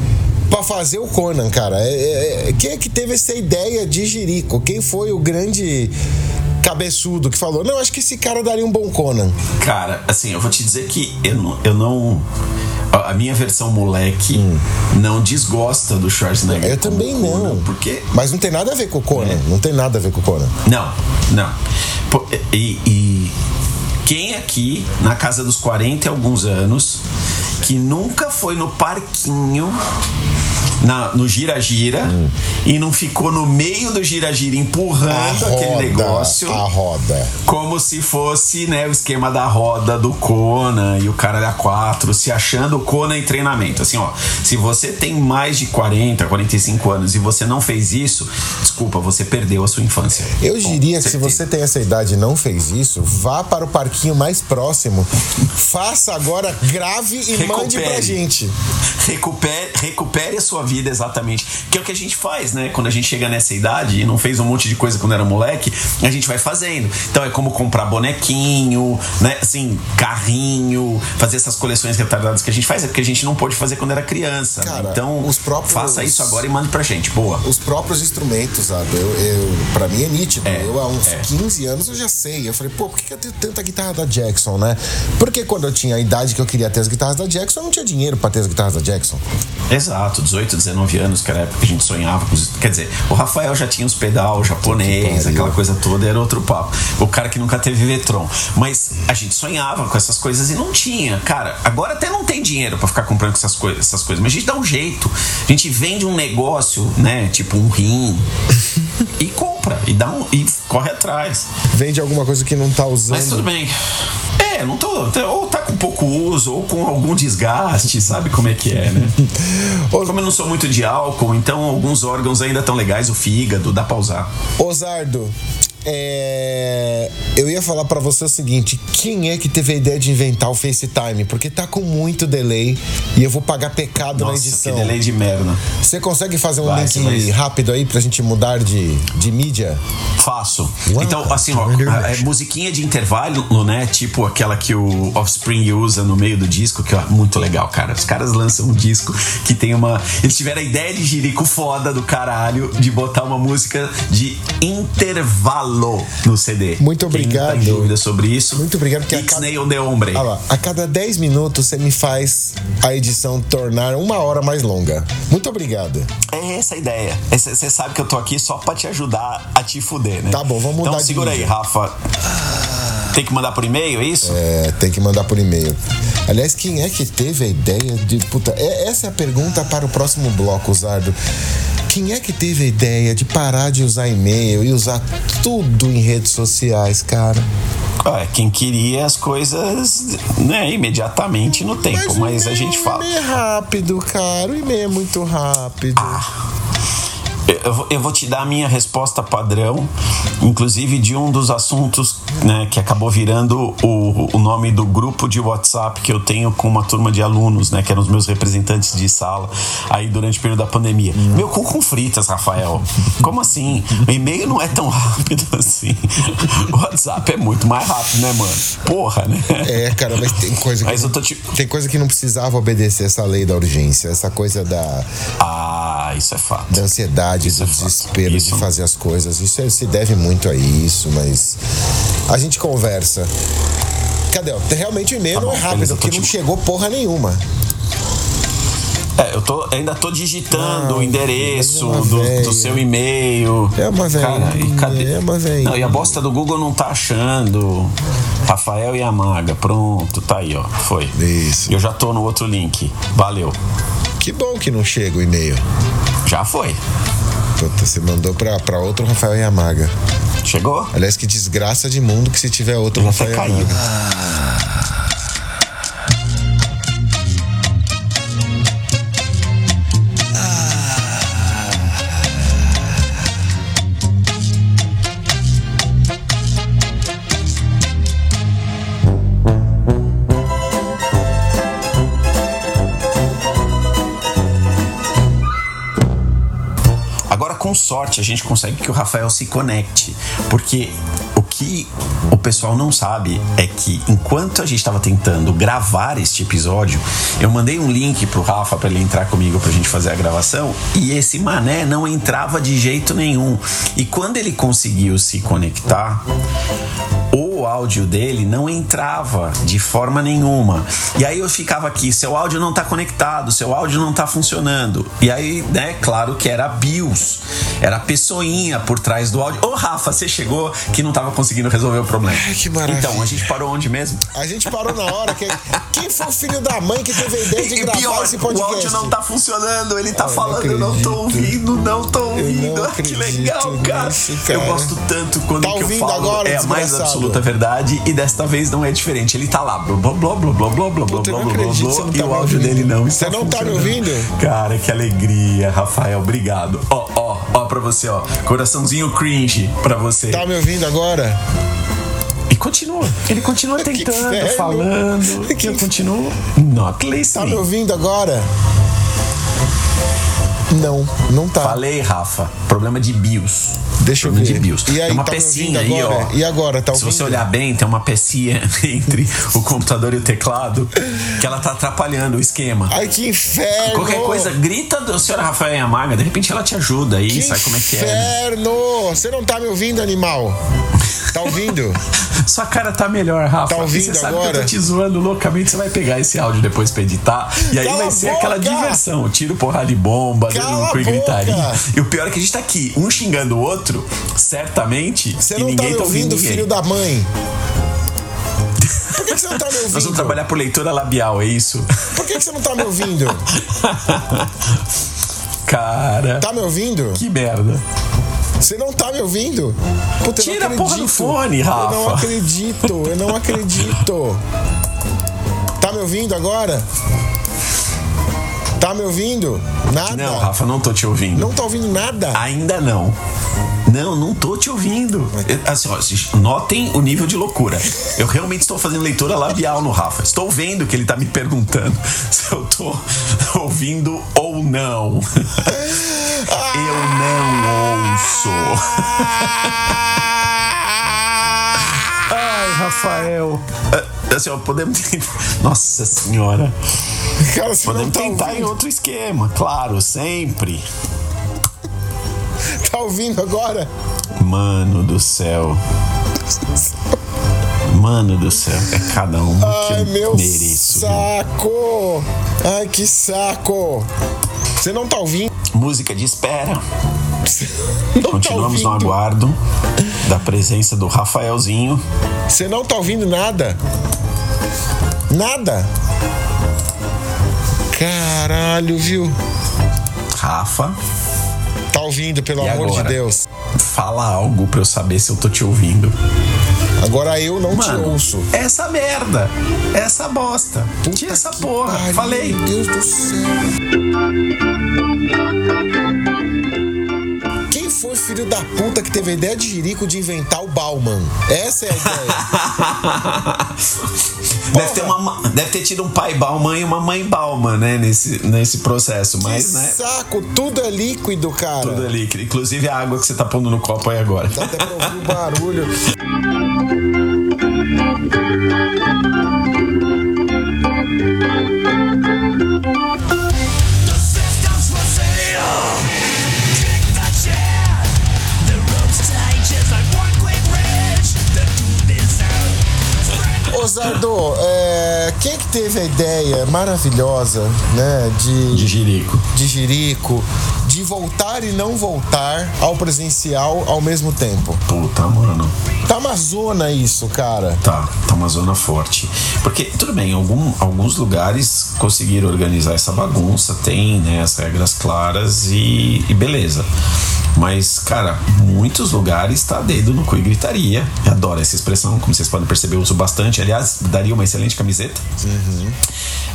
A: pra fazer o Conan, cara? É, é, é, quem é que teve essa ideia de Jirico? Quem foi o grande cabeçudo que falou? Não, acho que esse cara daria um bom Conan.
B: Cara, assim, eu vou te dizer que eu não. Eu não a minha versão moleque não desgosta do Schwarzenegger.
A: Eu também
B: Conan,
A: não.
B: Porque.
A: Mas não tem nada a ver com o Conan.
B: É.
A: Não tem nada a ver com o Conan.
B: Não, não. Pô, E, e quem aqui, na casa dos 40 e alguns anos, que nunca foi no parquinho. Na, no gira-gira e não ficou no meio do gira-gira empurrando aquele negócio
A: A roda.
B: como se fosse né, o esquema da roda do Conan e o cara a quatro, se achando o Conan em treinamento. Assim, ó, se você tem mais de 40, 45 anos e você não fez isso, desculpa, você perdeu a sua infância.
A: Eu
B: Bom,
A: diria que se você tem essa idade e não fez isso, vá para o parquinho mais próximo, faça agora grave e mande pra
B: Recupere.
A: gente.
B: Recupere, recupere a sua vida exatamente. Que é o que a gente faz, né? Quando a gente chega nessa idade e não fez um monte de coisa quando era moleque, a gente vai fazendo. Então é como comprar bonequinho, né? Assim, carrinho, fazer essas coleções retardadas que a gente faz, é porque a gente não pôde fazer quando era criança. né?
A: Cara,
B: Então,
A: os próprios-
B: faça isso agora e mande pra gente. Boa.
A: Os próprios instrumentos, sabe? Eu, eu, pra mim é nítido.
B: É,
A: eu há uns
B: é.
A: 15 anos eu já sei. Eu falei, pô, por que, que eu tenho tanta guitarra da Jackson, né? Porque quando eu tinha a idade que eu queria ter as guitarras da Jackson, eu não tinha dinheiro pra ter as guitarras da Jackson.
B: Exato, 18, 19 anos, que era a época que a gente sonhava com os. Quer dizer, o Rafael já tinha os pedal japonês, aquela coisa toda, era outro papo. O cara que nunca teve Vetron. Mas a gente sonhava com essas coisas e não tinha. Cara, agora até não tem dinheiro pra ficar comprando essas coisas, essas coisas, mas a gente dá um jeito. A gente vende um negócio, né? Tipo um rim. e compra. E dá um. E corre atrás.
A: Vende alguma coisa que não tá usando.
B: Mas tudo bem. É, não tô. Ou tá com pouco uso, ou com algum desgaste, sabe como é que é, né? Como eu não sou muito de álcool, então alguns órgãos ainda estão legais, o fígado, dá pra usar.
A: Ozardo, é, eu ia falar pra você o seguinte: quem é que teve a ideia de inventar o FaceTime? Porque tá com muito delay e eu vou pagar pecado na
B: Nossa, que
A: edição.
B: delay de merda.
A: Você consegue fazer um
B: Vai,
A: link rápido aí pra gente mudar de, de mídia?
B: Faço.
A: Uau,
B: então, assim, ó, a- é musiquinha de intervalo, né? Tipo aquela que o Offspring usa no meio do disco, que é muito legal, cara. Os caras lançam um disco que tem uma. Eles tiveram a ideia de jirico foda do caralho de botar uma música de intervalo no CD.
A: Muito
B: Quem
A: obrigado.
B: Tá em dúvida sobre isso?
A: Muito obrigado, porque a
B: Ixnay
A: cada-
B: the Hombre.
A: Ah lá, a cada 10 minutos você me faz a edição tornar uma hora mais longa. Muito obrigado.
B: É essa a ideia. Você sabe que eu tô aqui só pra te ajudar a te fuder, né?
A: Tá bom, vamos mudar
B: Então
A: de
B: segura aí. Rafa. Tem que mandar por e-mail, é isso?
A: É, tem que mandar por e-mail. Aliás, quem é que teve a ideia de. Puta, é- essa é a pergunta para o próximo bloco, Zardo. Quem é que teve a ideia de parar de usar e-mail e usar tudo em redes sociais, cara?
B: Ah, quem queria as coisas né, imediatamente no tempo, mas,
A: o
B: a gente
A: e-mail-
B: fala.
A: O e-mail é rápido, cara. O e-mail é muito rápido.
B: Vou- eu vou te dar a minha resposta padrão, inclusive de um dos assuntos né, que acabou virando o, o nome do grupo de WhatsApp que eu tenho com uma turma de alunos, né, que eram os meus representantes de sala aí durante o período da pandemia. Meu cu com fritas, Rafael. Como assim? O e-mail não é tão rápido assim. O WhatsApp é muito mais rápido, né, mano? Porra, né?
A: É, cara, mas tem coisa que.
B: Mas eu tô te.
A: Tem coisa que não precisava obedecer essa lei da urgência, essa coisa da,
B: Ah, isso é fato.
A: da ansiedade,
B: Isso
A: do
B: é
A: desespero
B: Isso-
A: de fazer as coisas. Isso é- se deve muito a isso, mas a gente conversa. Cadê? Realmente o e-mail
B: Tá
A: não
B: bom,
A: é rápido, porque não chegou porra nenhuma.
B: É, eu tô, ainda tô digitando
A: Não,
B: o endereço
A: é
B: do, do seu e-mail.
A: É uma
B: Cara, e
A: velhinha,
B: cadê?
A: é uma velhinha.
B: Não, e a bosta do Google não tá achando. Rafael e Amaga, pronto, tá aí, ó. Foi.
A: Isso.
B: Eu já tô no outro link. Valeu.
A: Que bom que não chega o e-mail.
B: Já foi.
A: Puta, você mandou pra, pra outro Rafael Yamaga.
B: Chegou?
A: Aliás, que desgraça de mundo que se tiver outro
B: até
A: Rafael
B: caiu.
A: Yamaga.
B: Agora, sorte, a gente consegue que o Rafael se conecte. Porque o que o pessoal não sabe é que enquanto a gente estava tentando gravar este episódio, eu mandei um link pro Rafa para ele entrar comigo pra gente fazer a gravação e esse mané não entrava de jeito nenhum. E quando ele conseguiu se conectar, o áudio dele não entrava de forma nenhuma. E aí eu ficava aqui, seu áudio não tá conectado, seu áudio não tá funcionando. E aí, né, claro que era BIOS, era a pessoinha por trás do áudio. Ô, Rafa, você chegou que não tava conseguindo resolver o problema.
A: Ai, que maravilha.
B: Então, a gente parou onde mesmo?
A: A gente parou na hora. Que... Quem foi o filho da mãe que teve a ideia de
B: E
A: gravar
B: pior,
A: esse
B: o
A: podcast?
B: áudio não tá funcionando, ele tá
A: Ah, eu não
B: falando, eu não tô ouvindo, não tô ouvindo.
A: não
B: que legal, cara.
A: nisso,
B: Eu
A: cara.
B: gosto tanto quando
A: Tá
B: o que eu falo
A: agora,
B: é a mais absoluta verdade e desta vez não é diferente. Ele tá lá, blá blá blá blá blá blá blá blá blá blá
A: você
B: e
A: tá
B: o áudio dele não
A: Você
B: está
A: não tá me ouvindo?
B: Cara, que alegria, Rafael, obrigado. Ó, ó, ó pra você, ó. Coraçãozinho cringe pra você.
A: Tá me ouvindo agora?
B: E continua. Ele continua tentando, falando.
A: Que-
B: Eu continuo not
A: Tá me
B: listening.
A: ouvindo agora? Não, não tá.
B: Falei, Rafa. Problema de BIOS.
A: Deixa eu
B: Problema
A: ver.
B: de BIOS.
A: E aí,
B: tem uma
A: tá
B: pecinha aí,
A: agora?
B: ó.
A: E agora, tá
B: Se você olhar bem, tem uma pecinha entre o computador e o teclado que ela tá atrapalhando o esquema.
A: Ai, que inferno!
B: Qualquer coisa, grita do senhora Rafael Yamaga, de repente ela te ajuda aí,
A: Que
B: sabe como é que é. né?
A: inferno! Você não tá me ouvindo, animal? Tá ouvindo?
B: Sua cara tá melhor, Rafa.
A: Tá
B: E
A: ouvindo
B: você sabe que eu
A: agora?
B: tô te zoando loucamente, você vai pegar esse áudio depois pra editar. E aí
A: Cala
B: vai ser
A: boca!
B: aquela diversão. Tiro, porrada de bomba, dedo
A: Cala
B: e gritaria.
A: boca!
B: E o pior é que a gente tá aqui, um xingando o outro, certamente,
A: Você
B: e
A: não tá
B: ninguém
A: me
B: tá ouvindo
A: ouvindo,
B: ninguém.
A: filho da mãe? Por que, que você não tá me ouvindo?
B: Nós vamos trabalhar por leitura labial, é isso?
A: Por que, que você não tá me ouvindo?
B: Cara,
A: Tá me ouvindo?
B: que merda.
A: Você não tá me ouvindo? Puta,
B: Tira a porra do fone, Rafa.
A: Eu não acredito, eu não acredito. Tá me ouvindo agora? Tá me ouvindo? Nada?
B: Não, Rafa, não tô te ouvindo.
A: Não tá ouvindo nada?
B: Ainda não. Não, não tô te ouvindo. Assim, ó, notem o nível de loucura. Eu realmente estou fazendo leitura labial no Rafa. Estou vendo que ele tá me perguntando se eu tô ouvindo ou não. Eu não ouço. Ai, Rafael. Ah, Assim, ó, podemos. Nossa senhora.
A: Cara, não
B: Podemos
A: tá
B: tentar em
A: ouvindo.
B: outro esquema, claro, sempre.
A: Tá ouvindo agora?
B: Mano do céu. Mano do céu, é cada um que
A: Ai,
B: eu
A: meu
B: mereço. viu?
A: saco! Ai, que saco! Você não tá ouvindo?
B: Música de espera.
A: Não
B: Continuamos
A: tá
B: no aguardo da presença do Rafaelzinho.
A: Você não tá ouvindo nada? Nada? Caralho, viu?
B: Rafa,
A: Tá ouvindo, pelo
B: E
A: amor de
B: agora?
A: Deus.
B: fala algo pra eu saber se eu tô te ouvindo.
A: Agora eu não te
B: Mano,
A: ouço.
B: essa merda, essa bosta. Tira essa porra,
A: pariu,
B: falei.
A: Meu Deus do céu. Filho da puta que teve a ideia de Jerico de inventar o Bauman? Essa é a ideia.
B: Deve ter, uma, ma- deve ter tido um pai Bauman e uma mãe Bauman, né, nesse, nesse processo. Mas,
A: que
B: né,
A: saco, tudo é líquido, cara.
B: tudo ali. Inclusive a água que você tá pondo no copo aí agora.
A: Dá até pra ouvir o barulho. Zardo, é, quem que teve a ideia maravilhosa, né,
B: De
A: de,
B: Jirico.
A: de Jerico, de voltar e não voltar ao presencial ao mesmo tempo?
B: Puta, mano.
A: Tá uma zona isso, cara.
B: Tá, tá uma zona forte. Porque, tudo bem, algum, alguns lugares conseguiram organizar essa bagunça, tem né, as regras claras e, e beleza. Mas, cara, muitos lugares tá dedo no cu e gritaria. Eu adoro essa expressão, como vocês podem perceber, eu uso bastante. Aliás, daria uma excelente camiseta.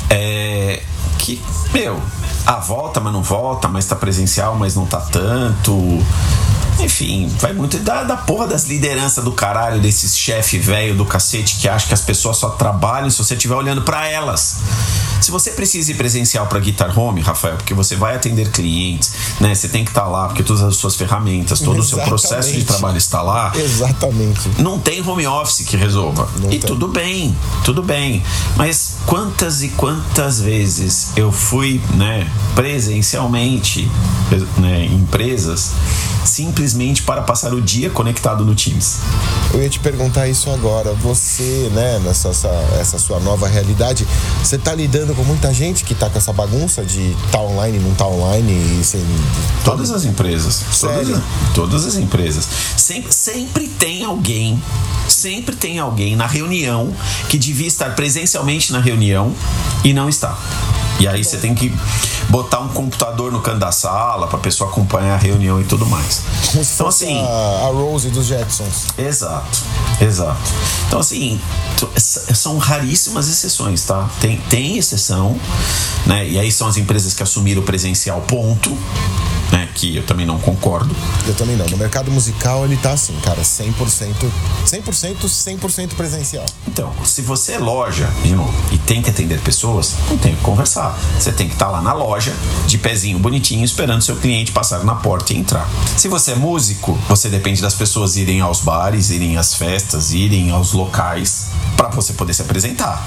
B: É. Que, meu, ah, volta, mas não volta, mas tá presencial, mas não tá tanto. Enfim, vai muito da, da porra das lideranças do caralho, desses chefe velho do cacete que acha que as pessoas só trabalham se você estiver olhando pra elas. Se você precisa ir presencial pra Guitar Home, Rafael, porque você vai atender clientes, né? Você tem que estar lá, porque todas as suas ferramentas, todo o seu processo de
A: Exatamente.
B: trabalho está lá.
A: Exatamente.
B: Não tem home office que resolva.
A: Não
B: e
A: tem.
B: tudo bem, tudo bem. Mas quantas e quantas vezes eu fui, né, presencialmente, né, em empresas, simplesmente para passar o dia conectado no Teams.
A: Eu ia te perguntar isso agora. Você, né, nessa essa, essa sua nova realidade, você tá lidando com muita gente que tá com essa bagunça de tá online, não tá online e sem.
B: Todas as empresas. Todas, todas as empresas. Sempre, sempre tem alguém, sempre tem alguém na reunião que devia estar presencialmente na reunião e não está. E aí você tem que botar um computador no canto da sala pra pessoa acompanhar a reunião e tudo mais.
A: Como
B: Então assim,
A: a, a Rose dos Jetsons.
B: Exato, exato. Então, assim, são raríssimas exceções, tá? Tem, tem exceção, né? E aí são as empresas que assumiram o presencial, ponto. Né? Que eu também não concordo.
A: Eu também não. No mercado musical ele tá assim, cara, 100%, 100%, 100% presencial.
B: Então, se você é loja, de novo, e tem que atender pessoas, não tem que conversar. Você tem que estar lá na loja, de pezinho bonitinho, esperando seu cliente passar na porta e entrar. Se você é músico, você depende das pessoas irem aos bares, irem às festas, irem aos locais para você poder se apresentar.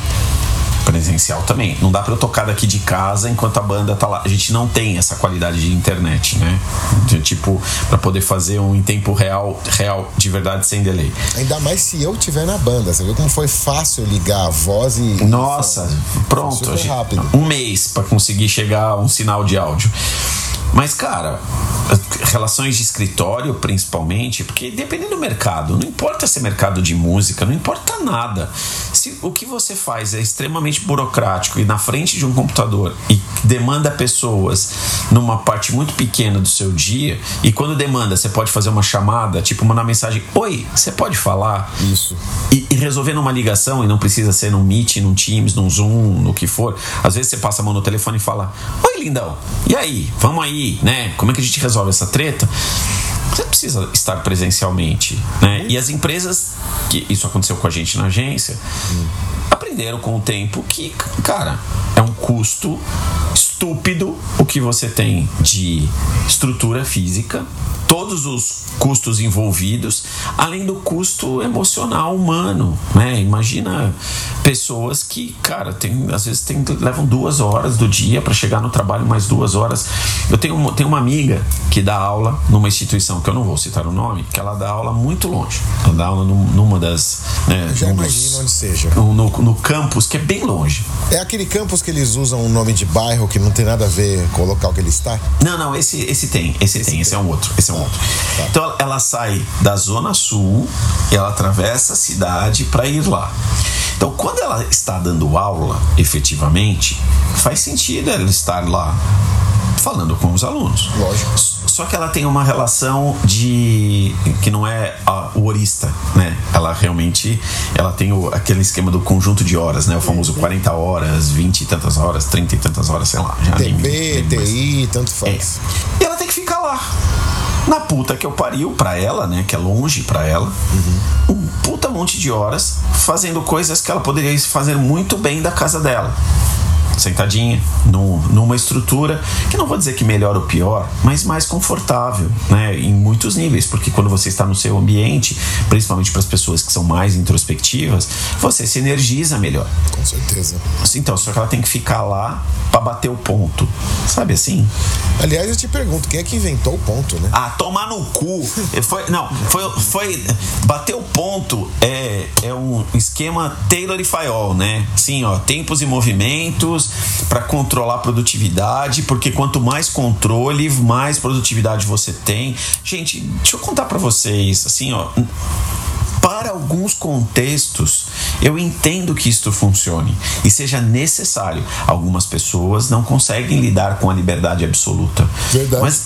B: Presencial também. Não dá para eu tocar daqui de casa enquanto a banda tá lá. A gente não tem essa qualidade de internet, né? De, tipo, para poder fazer um em tempo real, real, de verdade, sem delay.
A: Ainda mais se eu tiver na banda. Você viu como foi fácil ligar a voz e.
B: Nossa, pronto. Gente-
A: rápido.
B: Um mês para conseguir chegar a um sinal de áudio. Mas, cara, relações de escritório, principalmente, porque dependendo do mercado, não importa se é mercado de música, não importa nada. Se o que você faz é extremamente burocrático e na frente de um computador e demanda pessoas numa parte muito pequena do seu dia, e quando demanda, você pode fazer uma chamada, tipo, mandar mensagem: Oi, você pode falar?
A: Isso.
B: e, e resolver numa ligação, e não precisa ser num Meet, num Teams, num Zoom, no que for. Às vezes você passa a mão no telefone e fala: Oi, lindão, e aí? Vamos aí, né? Como é que a gente resolve essa treta? Você precisa estar presencialmente, né? E as empresas, que isso aconteceu com a gente na agência, aprenderam com o tempo que, cara, é um custo estúpido o que você tem de estrutura física, todos os custos envolvidos, além do custo emocional humano, né? Imagina pessoas que, cara, tem, às vezes tem, levam duas horas do dia para chegar no trabalho, mais duas horas. Eu tenho, uma- tenho uma amiga que dá aula numa instituição que eu não vou citar o nome, que ela dá aula muito longe. Ela dá aula num- numa das, né,
A: Já imagino onde seja.
B: no, no, no campus que é bem longe.
A: É aquele campus que eles usam um nome de bairro que não tem nada a ver com o local que ele está?
B: Não, não, esse, esse tem, esse, tem, esse é um outro, esse é um outro.
A: Tá.
B: Então ela sai da zona sul e ela atravessa a cidade para ir lá. Então quando ela está dando aula, efetivamente, faz sentido ela estar lá falando com os alunos.
A: Lógico.
B: Só que ela tem uma relação de que não é a, o horista, né? Ela realmente ela tem o, aquele esquema do conjunto de horas, né? O famoso 40 horas, 20 e tantas horas, 30 e tantas horas, sei lá. Mais.
A: TI, tanto
B: É.
A: faz.
B: E ela tem que ficar lá. Na puta que eu pariu pra ela, né? Que é longe pra ela. Um puta monte de horas fazendo coisas que ela poderia fazer muito bem da casa dela. Sentadinha, num- numa estrutura que não vou dizer que melhor ou pior, mas mais confortável, né? Em muitos níveis, porque quando você está no seu ambiente, principalmente para as pessoas que são mais introspectivas, você se energiza melhor.
A: Com certeza.
B: Então, só que ela tem que ficar lá pra bater o ponto. Sabe assim?
A: Aliás, eu te pergunto, quem é que inventou o ponto, né?
B: Ah, tomar no cu. Foi, não, foi, foi. Bater o ponto é, é um esquema Taylor e Fayol, né? Sim, ó, tempos e movimentos para controlar a produtividade, porque quanto mais controle, mais produtividade você tem. Gente, deixa eu contar para vocês, assim, ó. Para alguns contextos, eu entendo que isto funcione e seja necessário. Algumas pessoas não conseguem lidar com a liberdade absoluta.
A: Verdade.
B: Mas,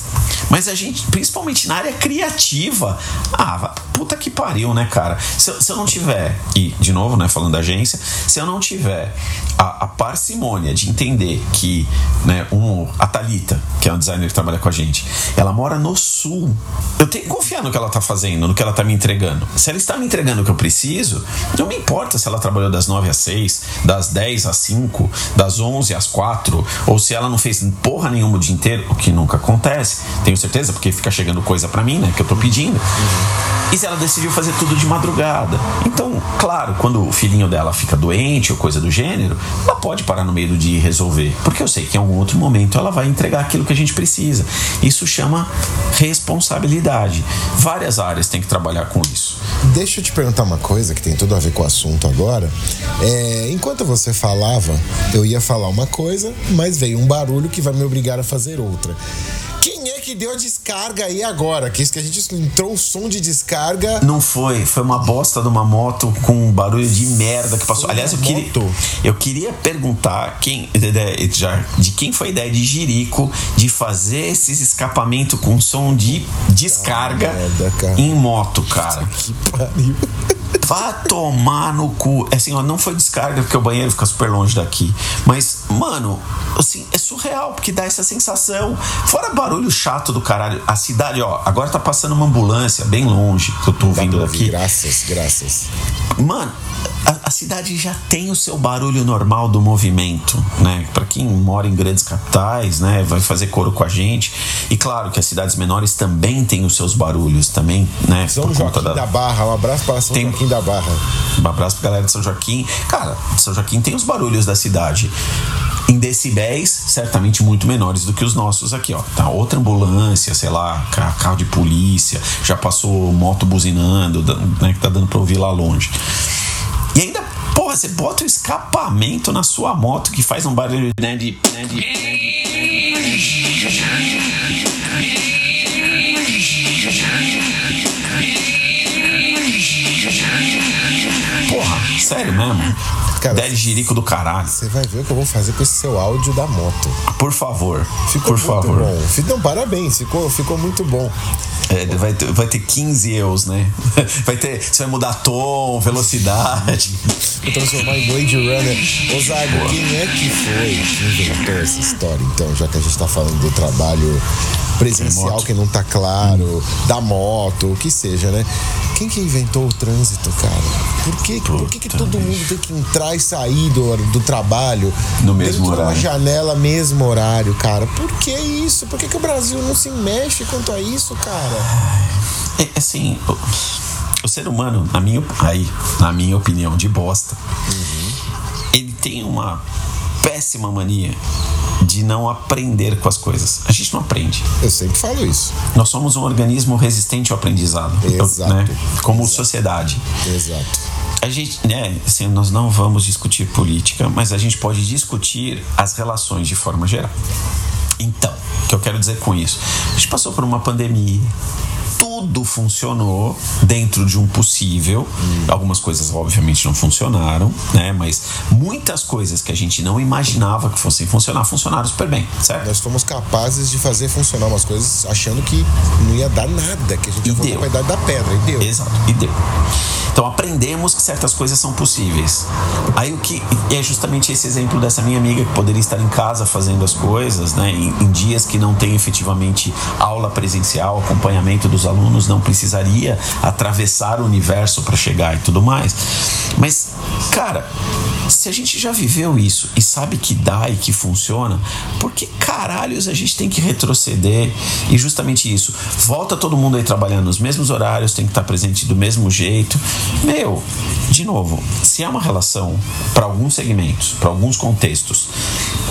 B: mas a gente, principalmente na área criativa, ah, puta que pariu, né, cara? Se, eu- se eu não tiver, e de novo, né, falando da agência, se eu não tiver a, a parcimônia de entender que, né, um, a Thalita, que é uma designer que trabalha com a gente, ela mora no sul. Eu tenho que confiar no que ela tá fazendo, no que ela tá me entregando. Se ela está me entregando o que eu preciso, não me importa se ela trabalhou das 9 às 6, das 10 às 5, das 11 às 4, ou se ela não fez porra nenhuma o dia inteiro, o que nunca acontece. Tenho certeza, porque fica chegando coisa pra mim, né, que eu tô pedindo. E se ela decidiu fazer tudo de madrugada? Então, claro, quando o filhinho dela fica doente ou coisa do gênero, ela pode parar no meio do dia e resolver. Porque eu sei que em algum outro momento ela vai entregar aquilo que a gente precisa. Isso chama responsabilidade. Várias áreas têm que trabalhar com isso.
A: Deixa eu te perguntar uma coisa que tem tudo a ver com o assunto agora. É, enquanto você falava, eu ia falar uma coisa, mas veio um barulho que vai me obrigar a fazer outra. Que deu a descarga aí agora? Que isso que a gente entrou um som de descarga.
B: Não foi, foi uma bosta de uma moto com um barulho de merda que passou.
A: Foi
B: Aliás, eu queria, eu queria perguntar quem, já, de quem foi a ideia de Jirico de fazer esses escapamentos com som de descarga
A: merda,
B: em moto, cara.
A: Que pariu.
B: Vá tomar no cu. É Assim, ó, não foi descarga porque o banheiro fica super longe daqui. Mas, mano, assim, é surreal porque dá essa sensação. Fora barulho chato do caralho. A cidade, ó, agora tá passando uma ambulância bem longe que eu tô ouvindo daqui.
A: Graças, graças.
B: Mano, a, a cidade já tem o seu barulho normal do movimento, né? Pra quem mora em grandes capitais, né, vai fazer coro com a gente. E claro que as cidades menores também têm os seus barulhos também, né?
A: São Joaquim da... Barra, um abraço para São
B: Tem-
A: Joaquim da Barra.
B: Um abraço pra galera de São Joaquim. Cara, São Joaquim tem os barulhos da cidade. Em decibéis, certamente muito menores do que os nossos aqui, ó. Tá outra ambulância, sei lá, ca- carro de polícia, já passou moto buzinando, da- né, que tá dando pra ouvir lá longe. E ainda, porra, você bota o escapamento na sua moto que faz um barulho, né, de. Né, de, né, de Porra, sério mesmo?
A: Cara,
B: Dede Jirico do caralho.
A: Você vai ver o que eu vou fazer com esse seu áudio da moto.
B: Por favor.
A: Ficou
B: por
A: muito
B: favor.
A: bom. Não, parabéns, ficou, ficou muito bom.
B: É, vai, ter, vai ter 15 eus, né? Vai ter. Você vai mudar tom, velocidade.
A: Vou transformar em Blade Runner. Ô Zago, quem é que foi que inventou essa história? Então, já que a gente tá falando do trabalho presencial que não tá claro, da moto, o que seja, né? Quem que inventou o trânsito, cara? Por que, por que, que todo mundo tem que entrar e sair do, do trabalho
B: No mesmo
A: de uma
B: horário.
A: janela, mesmo horário, cara? Por que isso? Por que, que o Brasil não se mexe quanto a isso, cara?
B: É, assim, o, o ser humano, na minha, aí, na minha opinião de bosta, ele tem uma péssima mania de não aprender com as coisas. A gente não aprende.
A: Eu sempre falo isso.
B: Nós somos um organismo resistente ao aprendizado.
A: Exato.
B: Né? Como sociedade.
A: Exato.
B: A gente, né, assim, nós não vamos discutir política, mas a gente pode discutir as relações de forma geral. Então, o que eu quero dizer com isso? A gente passou por uma pandemia. Tudo funcionou dentro de um possível. Algumas coisas, obviamente, não funcionaram, né? Mas muitas coisas que a gente não imaginava que fossem funcionar, funcionaram super bem, certo?
A: Nós fomos capazes de fazer funcionar umas coisas achando que não ia dar nada, que a gente ia voltar
B: deu.
A: pra idade da pedra. E deu.
B: Exato, e deu. Então aprendemos que certas coisas são possíveis. Aí o que é justamente esse exemplo dessa minha amiga que poderia estar em casa fazendo as coisas, né? Em, em dias que não tem efetivamente aula presencial, acompanhamento dos alunos, não precisaria atravessar o universo para chegar e tudo mais. Mas, cara, se a gente já viveu isso e sabe que dá e que funciona, por que caralhos a gente tem que retroceder? E justamente isso, volta todo mundo aí trabalhando nos mesmos horários, tem que estar presente do mesmo jeito. Meu, de novo, se há uma relação para alguns segmentos, para alguns contextos,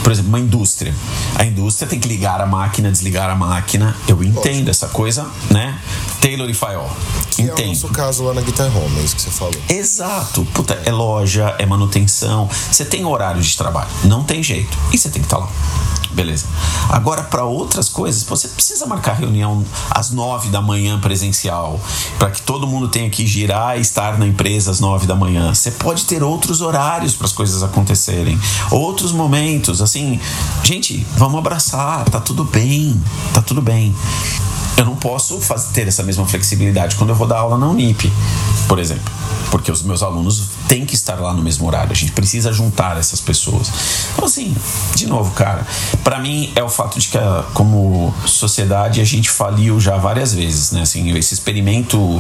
B: por exemplo, uma indústria, a indústria tem que ligar a máquina, desligar a máquina. Eu entendo essa coisa, né? Taylor e Fayol.
A: Que é o
B: Entendo.
A: nosso caso lá na Guitar Home, é isso que você falou.
B: Exato. Puta, é loja, é manutenção. Você tem horário de trabalho. Não tem jeito. E você tem que estar lá. Beleza. Agora, para outras coisas, você precisa marcar reunião às nove da manhã presencial, para que todo mundo tenha que girar e estar na empresa às nove da manhã. Você pode ter outros horários para as coisas acontecerem, outros momentos. Assim, gente, vamos abraçar, tá tudo bem, tá tudo bem. Eu não posso faz- ter essa mesma flexibilidade quando eu vou dar aula na Unip, por exemplo. Porque os meus alunos têm que estar lá no mesmo horário. A gente precisa juntar essas pessoas. Então, assim, de novo, cara, pra mim é o fato de que, a- como sociedade, a gente faliu já várias vezes, né? Assim, esse experimento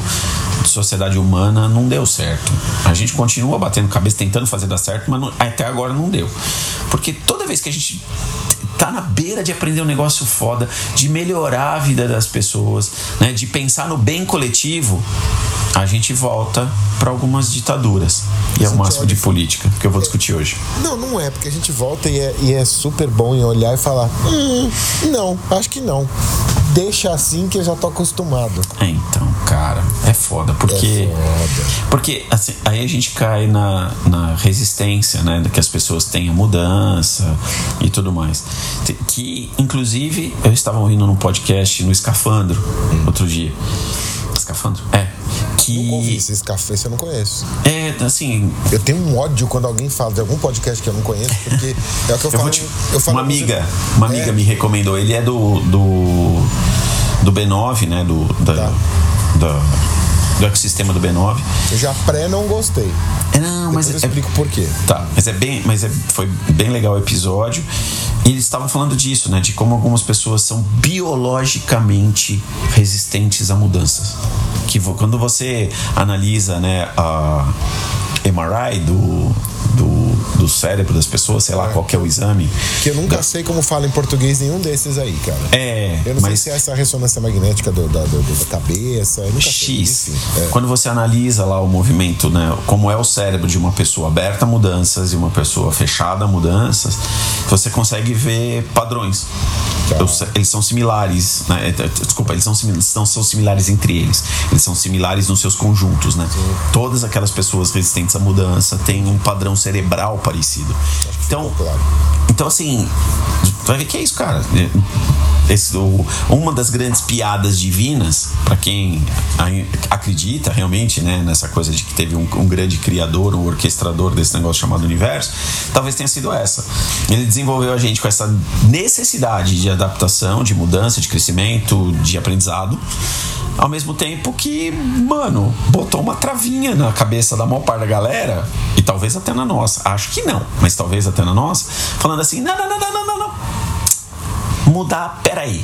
B: de sociedade humana não deu certo. A gente continua batendo cabeça, tentando fazer dar certo, mas não- até agora não deu. Porque toda vez que a gente tá na beira de aprender um negócio foda, de melhorar a vida das pessoas, né, de pensar no bem coletivo, a gente volta para algumas ditaduras. E é o máximo de política que eu vou discutir hoje.
A: Não, não é, porque a gente volta e é, e é super bom em olhar e falar: hum, não, acho que não. Deixa assim que eu já tô acostumado.
B: É, então, cara, é foda, porque.
A: É foda.
B: Porque assim, aí a gente cai na, na resistência, né? Que as pessoas tenham mudança e tudo mais. Que, inclusive, eu estava ouvindo num podcast no Escafandro outro dia. Escafandro? É.
A: Nunca ouvi
B: Que.
A: esse café, eu não conheço.
B: É, assim,
A: Eu tenho um ódio quando alguém fala de algum podcast que eu não conheço, porque é o que eu,
B: Eu
A: falo.
B: te-
A: eu falo
B: uma
A: pra você-
B: amiga, uma amiga
A: É,
B: me recomendou. Ele é do do, do B9, né? Do da,
A: Tá.
B: da- do do ecossistema do B9.
A: Eu já pré não gostei.
B: Mas
A: eu
B: é,
A: explico por quê.
B: Tá, mas é bem, mas é, foi bem legal o episódio. E eles estavam falando disso, né? De como algumas pessoas são biologicamente resistentes a mudanças. Que quando você analisa, né, a MRI do, do, cérebro das pessoas, sei lá qual que é o exame.
A: Que eu nunca sei como fala em português nenhum desses aí, cara.
B: É,
A: Eu não
B: mas
A: sei se é essa ressonância magnética do- da, do- da cabeça.
B: X.
A: É.
B: Quando você analisa lá o movimento, né, como é o cérebro de uma pessoa aberta a mudanças e uma pessoa fechada a mudanças, você consegue ver padrões. Os- Eles são similares, né? eh, Desculpa, eles são, não são similares entre eles. Eles são similares nos seus conjuntos, né? Todas aquelas pessoas resistentes à mudança têm um padrão cerebral parecido. Então,
A: claro.
B: Então assim, vai ver que é isso, cara. Esse, o- uma das grandes piadas divinas, para quem acredita realmente né, nessa coisa de que teve um, um grande criador, um orquestrador desse negócio chamado universo, talvez tenha sido essa. Ele desenvolveu a gente com essa necessidade de adaptação, de mudança, de crescimento, de aprendizado. Ao mesmo tempo que, mano, botou uma travinha na cabeça da maior parte da galera, e talvez até na nossa. Acho que não, mas talvez até na nossa, falando assim: não, não, não, não, não, não, não mudar, peraí.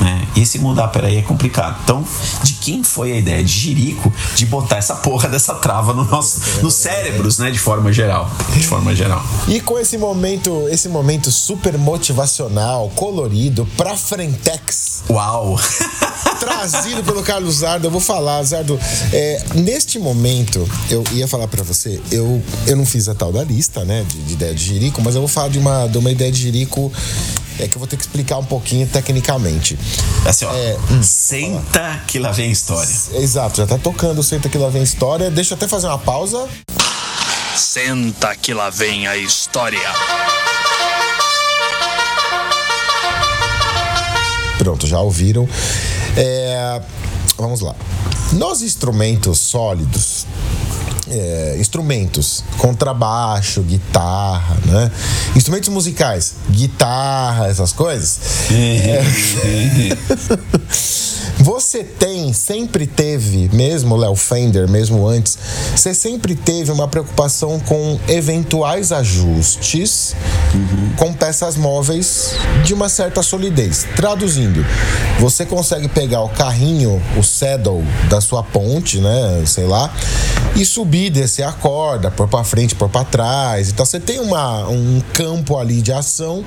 B: Né? E esse mudar, peraí, é complicado. Então, de quem foi a ideia de Jirico de botar essa porra dessa trava no nosso, nos cérebros, né? De forma geral. De forma geral.
A: E com esse momento, esse momento super motivacional, colorido, pra Frentex,
B: Uau!
A: trazido pelo Carlos Zardo, eu vou falar, Zardo, é, neste momento, eu ia falar pra você, eu, eu não fiz a tal da lista, né, de, de ideia de Jirico, mas eu vou falar de uma, de uma ideia de Jirico é que eu vou ter que explicar um pouquinho tecnicamente.
B: Assim, ó.
A: É,
B: senta que lá vem a história.
A: Exato, já tá tocando, senta que lá vem história. Deixa eu até fazer uma pausa.
C: Senta que lá vem a história.
A: Pronto, já ouviram. É, vamos lá. Nos instrumentos sólidos, é, instrumentos, contrabaixo, guitarra, né? Instrumentos musicais, guitarra, essas coisas. É. Você tem, sempre teve, mesmo Léo Fender, mesmo antes, você sempre teve uma preocupação com eventuais ajustes com peças móveis de uma certa solidez. Traduzindo, você consegue pegar o carrinho, o saddle da sua ponte, né, sei lá, e subir, descer a corda, pôr pra frente, pôr pra trás. Então você tem uma, um campo ali de ação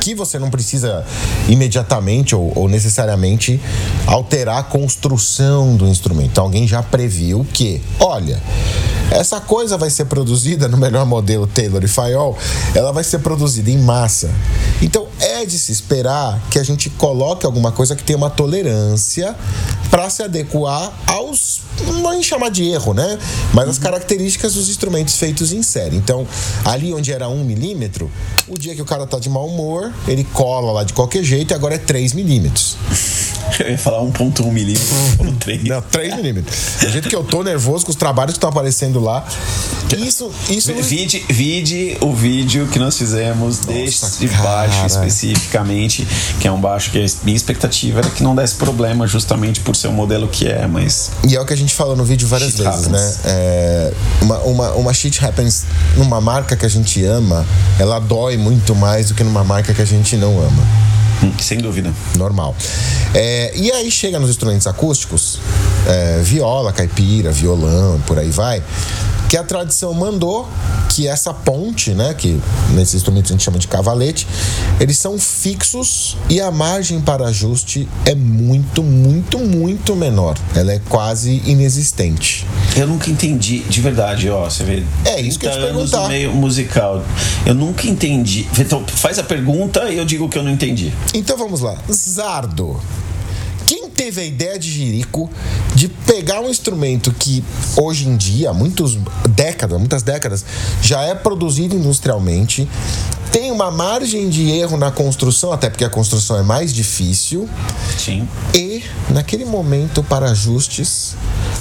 A: que você não precisa imediatamente ou, ou necessariamente alterar a construção do instrumento. Então alguém já previu que, olha, essa coisa vai ser produzida no melhor modelo Taylor e Fayol, ela vai ser produzida em massa. Então é de se esperar que a gente coloque alguma coisa que tenha uma tolerância para se adequar aos não chamar de erro, né? Mas as características dos instrumentos feitos em série. Então, ali onde era 1 milímetro, o dia que o cara tá de mau humor, ele cola lá de qualquer jeito e agora é 3 milímetros.
B: Eu ia falar 1.1 milímetros ou 3.
A: Não, 3 milímetros. Do jeito que eu tô nervoso com os trabalhos que estão aparecendo lá. Isso, isso não-
B: Vide, vide o vídeo que nós fizemos deste
A: cara.
B: baixo especificamente, que é um baixo que a minha expectativa era que não desse problema justamente por ser o modelo que é, mas
A: E é o que a gente falou no vídeo várias
B: Shit
A: vezes,
B: happens.
A: né? É, uma, uma, uma shit happens numa marca que a gente ama, ela dói muito mais do que numa marca que a gente não ama.
B: Hum, sem dúvida.
A: Normal. É, e aí chega nos instrumentos acústicos, é, viola, caipira, violão, por aí vai, que a tradição mandou que essa ponte, né, que nesses instrumentos a gente chama de cavalete, eles são fixos e a margem para ajuste é muito, muito, muito menor. Ela é quase inexistente.
B: Eu nunca entendi, de verdade, ó, você vê.
A: É, isso que eu te
B: 30 anos
A: perguntar.
B: no meio musical. Eu nunca entendi. Então, faz a pergunta e eu digo que eu não entendi.
A: Então vamos lá. Zardo. Teve a ideia de Jirico de pegar um instrumento que hoje em dia, muitos décadas, muitas décadas, já é produzido industrialmente, tem uma margem de erro na construção, até porque a construção é mais difícil,
B: Sim.
A: e naquele momento para ajustes,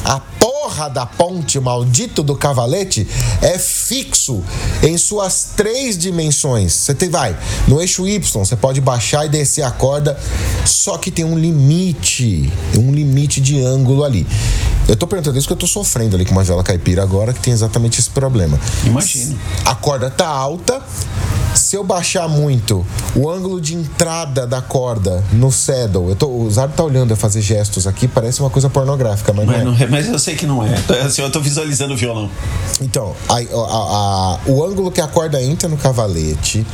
A: a porra da ponte, maldito do cavalete, é fixo em suas três dimensões. Você tem, vai, no eixo Y, você pode baixar e descer a corda, só que tem um limite, um limite de ângulo ali. Eu tô perguntando isso porque eu tô sofrendo ali com uma vela caipira agora que tem exatamente esse problema.
B: Imagino.
A: A corda tá alta. Se eu baixar muito o ângulo de entrada da corda no saddle, eu tô, o Zardo tá olhando eu fazer gestos aqui, parece uma coisa pornográfica, mas,
B: Mas,
A: não é.
B: não é- mas eu sei que não é. Assim, eu tô visualizando o violão.
A: Então, a- a- a- o ângulo que a corda entra no cavalete,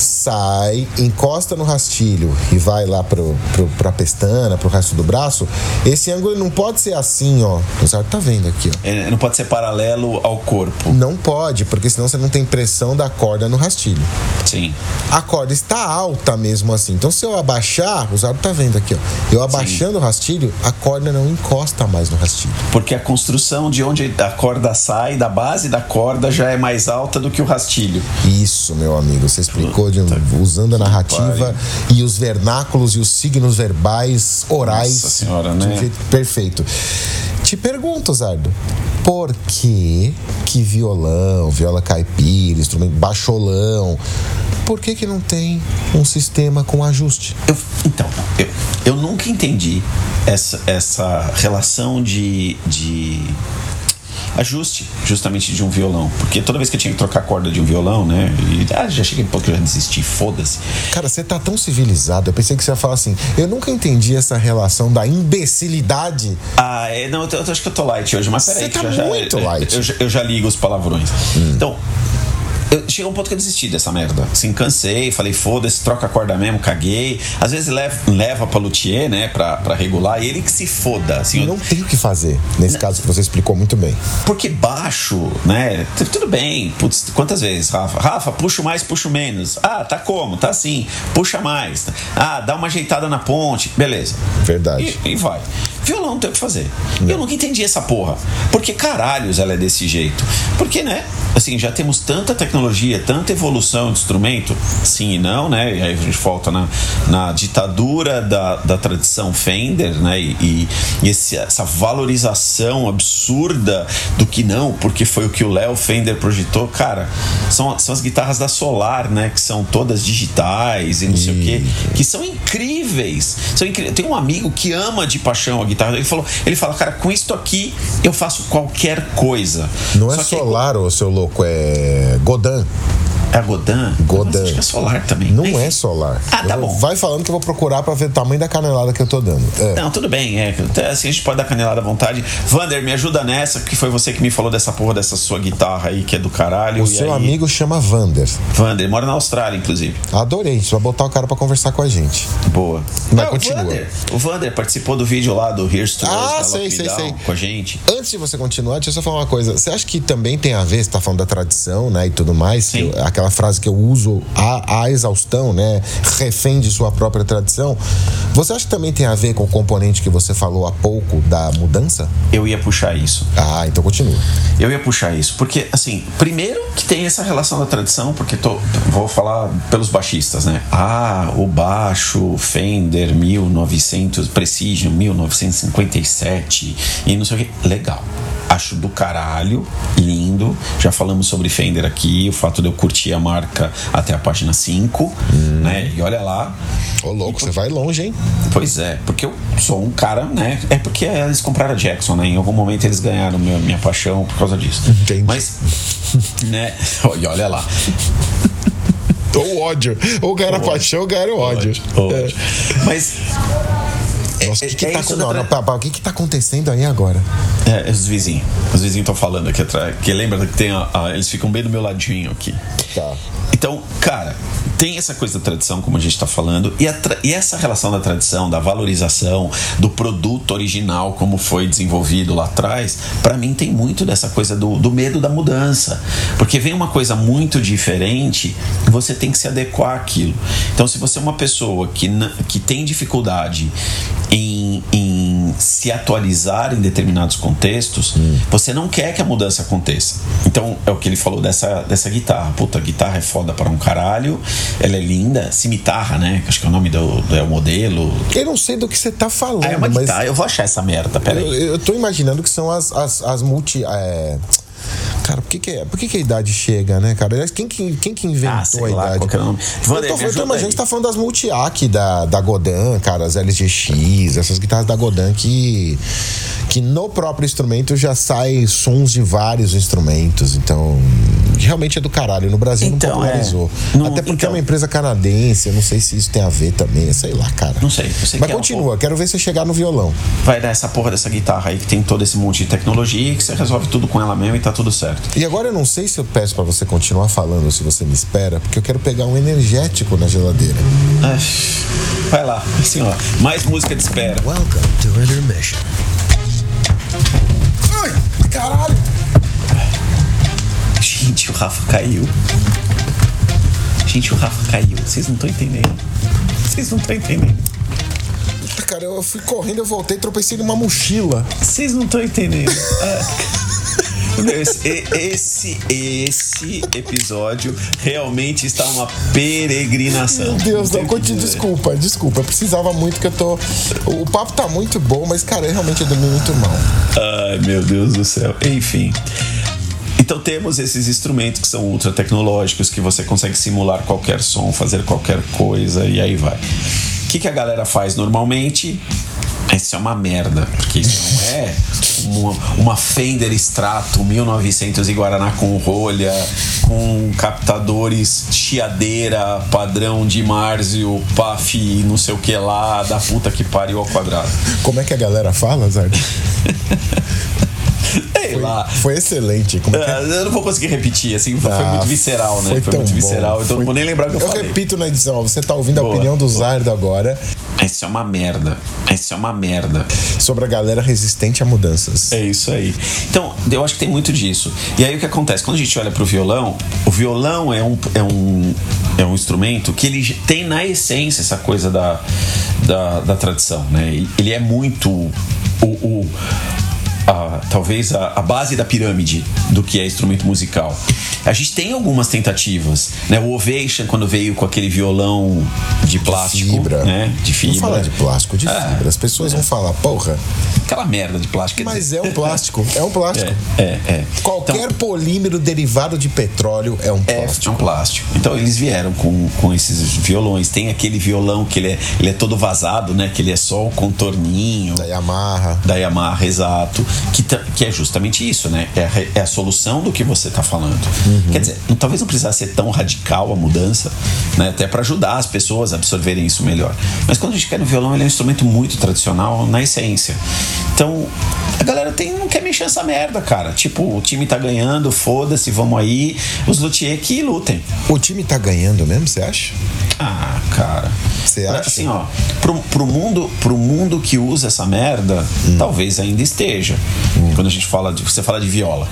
A: sai, encosta no rastilho e vai lá pro, pro, pra pestana, pro resto do braço, esse ângulo não pode ser assim, ó. O Zardo tá vendo aqui, ó.
B: É, não pode ser paralelo ao corpo.
A: Não pode, porque senão você não tem pressão da corda no rastilho.
B: Sim.
A: A corda está alta mesmo assim. Então, se eu abaixar, o Zardo tá vendo aqui, ó. Eu abaixando o rastilho, a corda não encosta mais no rastilho.
B: Porque a construção de onde a corda sai, da base da corda, já é mais alta do que o rastilho.
A: Isso, meu amigo, você explicou um- usando a narrativa e os vernáculos e os signos verbais orais
B: Nossa senhora,
A: de um
B: né?
A: jeito perfeito. Te pergunto, Zardo, por que que violão, viola caipira, instrumento baixolão, por que que não tem um sistema com ajuste?
B: Eu- então, eu, eu nunca entendi essa, essa relação de, de ajuste justamente de um violão. Porque toda vez que eu tinha que trocar a corda de um violão, né? E, ah, já cheguei um pouco que eu já desisti, foda-se.
A: Cara, você tá tão civilizado. Eu pensei que você ia falar assim. Eu nunca entendi essa relação da imbecilidade.
B: Ah, é, não, eu, eu acho que eu tô light hoje, mas peraí,
A: Você tá
B: já,
A: muito
B: eu-
A: light.
B: Eu, já- eu já ligo os palavrões. Então. Eu, chegou um ponto que eu desisti dessa merda. Assim, cansei, falei, foda-se, troca a corda mesmo, caguei. Às vezes leva, leva pra luthier, né, pra, pra regular, e ele que se foda. Assim, eu-
A: Não tem o que fazer, nesse caso que você explicou muito bem.
B: Porque baixo, né? Tudo bem. Putz, quantas vezes, Rafa? Rafa, puxo mais, puxo menos. Ah, tá como? Tá assim. Puxa mais. Ah, dá uma ajeitada na ponte. Beleza.
A: Verdade.
B: E, e vai. Violão não tem o que fazer. Eu nunca entendi essa porra. Por que caralhos ela é desse jeito? Porque, né? Assim, já temos tanta tecnologia, tanta evolução de instrumento, sim e não, né? E aí a gente volta na, na ditadura da, da tradição Fender, né? E, e- e esse- essa valorização absurda do que não, porque foi o que o Léo Fender projetou. Cara, são, são as guitarras da Solar, né? Que são todas digitais e não sei o quê, que são incríveis. São incríveis. Tem um amigo que ama de paixão a guitarra. Ele falou, ele fala, cara, com isso aqui eu faço qualquer coisa.
A: Não é
B: Só que-
A: solar, ô seu louco, é Godin.
B: É a? Godin. Mas Acho que é solar também.
A: Não
B: Enfim.
A: é solar.
B: Ah, tá
A: Eu
B: bom.
A: Vai falando que eu vou procurar pra ver o tamanho da canelada que eu tô dando. É.
B: Não, tudo bem, é. Assim, a gente pode dar canelada à vontade. Vander, me ajuda nessa, que foi você que me falou dessa porra dessa sua guitarra aí, que é do caralho.
A: O seu
B: aí-
A: amigo chama Vander.
B: Vander, mora na Austrália, inclusive.
A: Adorei. Você vai botar o cara pra conversar com a gente.
B: Boa.
A: Mas
B: Não,
A: continua.
B: O Vander, o Vander participou do vídeo lá do Here's to
A: Ah, sei, sei, sei.
B: com a gente.
A: Antes de você continuar, deixa eu só falar uma coisa. Você acha que também tem a ver, você tá falando da tradição, né, e tudo mais, que
B: Sim.
A: eu- aquela frase que eu uso a, a exaustão, né, refém de sua própria tradição. Você acha que também tem a ver com o componente que você falou há pouco da mudança?
B: Eu ia puxar isso.
A: Ah, então continua.
B: Eu ia puxar isso, porque, assim, primeiro que tem essa relação da tradição, porque tô, vou falar pelos baixistas, né? Ah, o baixo Fender 1900, Precision 1957 e não sei o que. Legal. Acho do caralho, lindo. Já falamos sobre Fender aqui, o fato de eu curtir a marca até a página 5, né? E olha lá.
A: Ô, louco, você vai longe, hein?
B: Pois é, porque eu sou um cara, né? É porque eles compraram a Jackson, né? Em algum momento eles ganharam minha, minha paixão por causa disso.
A: Entendi.
B: Mas, né? E olha lá.
A: Ou ódio. Ou ganhar a paixão, ou ganhar o ódio.
B: Ódio. Mas.
A: Nossa, o que, que
B: é
A: tá com- não, não, o que, que tá acontecendo aí agora?
B: É, os vizinhos. Os vizinhos estão falando aqui atrás. Que lembra que tem a, a- Eles ficam bem do meu ladinho aqui.
A: Tá.
B: Então, cara, tem essa coisa da tradição, como a gente tá falando, e, e essa relação da tradição, da valorização, do produto original, como foi desenvolvido lá atrás, pra mim tem muito dessa coisa do, do medo da mudança. Porque vem uma coisa muito diferente, você tem que se adequar àquilo. Então, se você é uma pessoa que, que tem dificuldade em, em se atualizar em determinados contextos, você não quer que a mudança aconteça. Então, é o que ele falou dessa, dessa guitarra. Puta, a guitarra é foda para um caralho, ela é linda, cimitarra, né? Acho que é o nome do, do é o modelo.
A: Eu não sei do que você tá falando,
B: Ah, é uma
A: mas
B: guitarra, eu vou achar essa merda,
A: eu,
B: peraí.
A: eu tô imaginando que são as, as, as multi. é, Cara, por que, que, é- por que, que a idade chega, né, cara? Aliás, Quem que, quem que inventou
B: Ah, sei
A: a
B: lá,
A: idade?
B: qual que o nome.
A: Eu
B: Vander,
A: tô, eu imaginando
B: aí.
A: que você tá falando das multi-AC da, da Godan, cara, as LGX, essas guitarras da Godan que, que no próprio instrumento já sai sons de vários instrumentos. Então, realmente é do caralho. No Brasil
B: Então,
A: não popularizou.
B: é. Não-
A: Até porque
B: então.
A: é uma empresa canadense, eu não sei se isso tem a ver também, sei lá, cara.
B: Não sei, sei
A: Mas
B: que é um
A: continua, quero ver você chegar no violão.
B: Vai dar essa porra dessa guitarra aí que tem todo esse monte de tecnologia e que você resolve tudo com ela mesmo e tá tudo certo.
A: E agora eu não sei se eu peço pra você continuar falando ou se você me espera, porque eu quero pegar um energético na geladeira.
B: Ai, Vai lá, assim ó, mais música de espera.
D: Welcome to intermission.
A: Ai, caralho!
B: Gente, o Rafa caiu. Gente, o Rafa caiu. Vocês não estão entendendo. Vocês não estão entendendo.
A: Cara, eu fui correndo, eu voltei, tropecei numa mochila.
B: Vocês não estão entendendo. Esse, esse, esse episódio realmente está uma peregrinação.
A: Meu Deus, não,
B: dizer.
A: desculpa, desculpa. Eu precisava muito que eu tô. O papo tá muito bom, mas, cara, eu realmente dormi muito mal.
B: Ai, meu Deus do céu. Enfim. Então temos esses instrumentos que são ultra tecnológicos, que você consegue simular qualquer som, fazer qualquer coisa e aí vai. O que, que a galera faz normalmente? Isso é uma merda, porque isso não é uma, uma Fender Strato 1900 e Guaraná com rolha, com captadores chiadeira, padrão de Marzio, PAF, não sei o que lá, da puta que pariu ao quadrado.
A: Como é que a galera fala, Zard?
B: Sei lá.
A: Foi excelente. É que é?
B: Ah, Eu não vou conseguir repetir, assim, foi
A: Ah,
B: muito visceral, né?
A: Foi,
B: Foi,
A: tão
B: muito
A: bom.
B: visceral, então
A: Foi-
B: não vou nem lembrar o que eu,
A: Eu
B: falei.
A: repito na edição, ó, você tá ouvindo a
B: Boa.
A: opinião do Zardo agora
B: Essa é uma merda. Essa é uma merda.
A: sobre a galera resistente a mudanças.
B: É isso aí. Então, eu acho que tem muito disso. E aí o que acontece? Quando a gente olha pro violão, o violão é um, é um, é um instrumento que ele tem na essência essa coisa da, da, da tradição, né? Ele é muito o, o- a- talvez a, a base da pirâmide do que é instrumento musical. A gente tem algumas tentativas, né? O Ovation quando veio com aquele violão de plástico,
A: Fibra.
B: né? De fibra.
A: Não falar de plástico, de
B: Ah,
A: fibra. As pessoas vão falar, porra,
B: Aquela merda de plástico.
A: mas é um plástico. É um plástico.
B: É, é, é.
A: Qualquer
B: Então,
A: polímero derivado de petróleo é um
B: é,
A: plástico.
B: é um plástico. Então eles vieram com, com esses violões. Tem aquele violão que ele é, ele é todo vazado, né? Que ele é só o contorninho.
A: Da Yamaha.
B: Da Yamaha, exato. Que, que é justamente isso, né? É a, é a solução do que você está falando. Quer dizer, talvez não precisasse ser tão radical a mudança, né? Até para ajudar as pessoas a absorverem isso melhor. Mas quando a gente quer no violão, ele é um instrumento muito tradicional na essência. Então, a galera tem, não quer mexer essa merda, cara. Tipo, o time tá ganhando, foda-se, vamos aí. Os luthier que lutem.
A: O time tá ganhando mesmo, você acha?
B: Ah, cara.
A: Você acha?
B: Assim, ó, pro, pro, mundo, pro mundo que usa essa merda,
A: Hum.
B: talvez ainda esteja. Quando a gente fala de. Você fala de viola.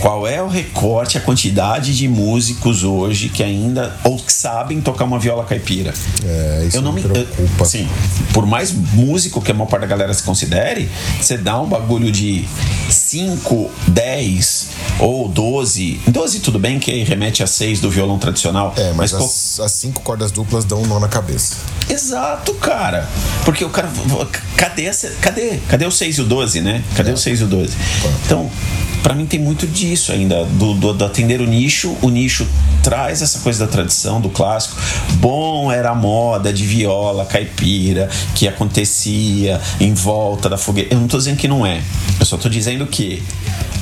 B: Qual é o recorte, a quantidade de músicos hoje que ainda ou que sabem tocar uma viola caipira?
A: É, isso
B: eu não
A: me
B: me
A: preocupa.
B: Sim, por mais músico que a maior parte da galera se considere, você dá um bagulho de 5, 10 ou 12. 12 tudo bem, que remete a 6 do violão tradicional.
A: É, mas,
B: qual-
A: as, as cinco cordas duplas dão um nó na cabeça.
B: Exato, cara. Porque o cara. Cadê, essa, cadê, cadê o 6 e o 12, né? Cadê o 6 e o 12? Então, pra mim tem muito disso ainda, do, do, do atender o nicho. O nicho traz essa coisa da tradição, do clássico. Bom era a moda de viola caipira que acontecia em volta da fogueira. Eu não tô dizendo que não é. Eu só tô dizendo que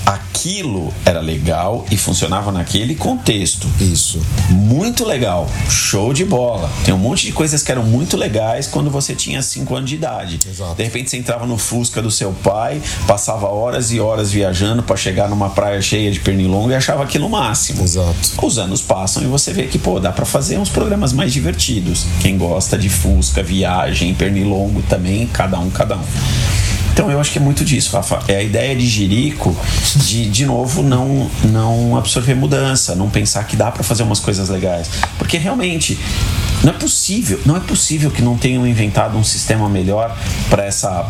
B: aquilo era legal e funcionava naquele contexto.
A: Isso.
B: Muito legal, show de bola. Tem um monte de coisas que eram muito legais quando você tinha 5 anos de idade.
A: Exato.
B: De repente você entrava no Fusca do seu pai, passava horas e horas viajando para chegar numa praia cheia de pernilongo e achava aquilo máximo.
A: Exato.
B: Os anos passam e você vê que, pô, dá pra fazer uns programas mais divertidos. Quem gosta de Fusca, viagem, pernilongo também, cada um, cada um. Então eu acho que é muito disso, Rafa. É a ideia de Jerico de, de novo, não, não absorver mudança, não pensar que dá pra fazer umas coisas legais. Porque realmente Não é possível, não é possível que não tenham inventado um sistema melhor para essa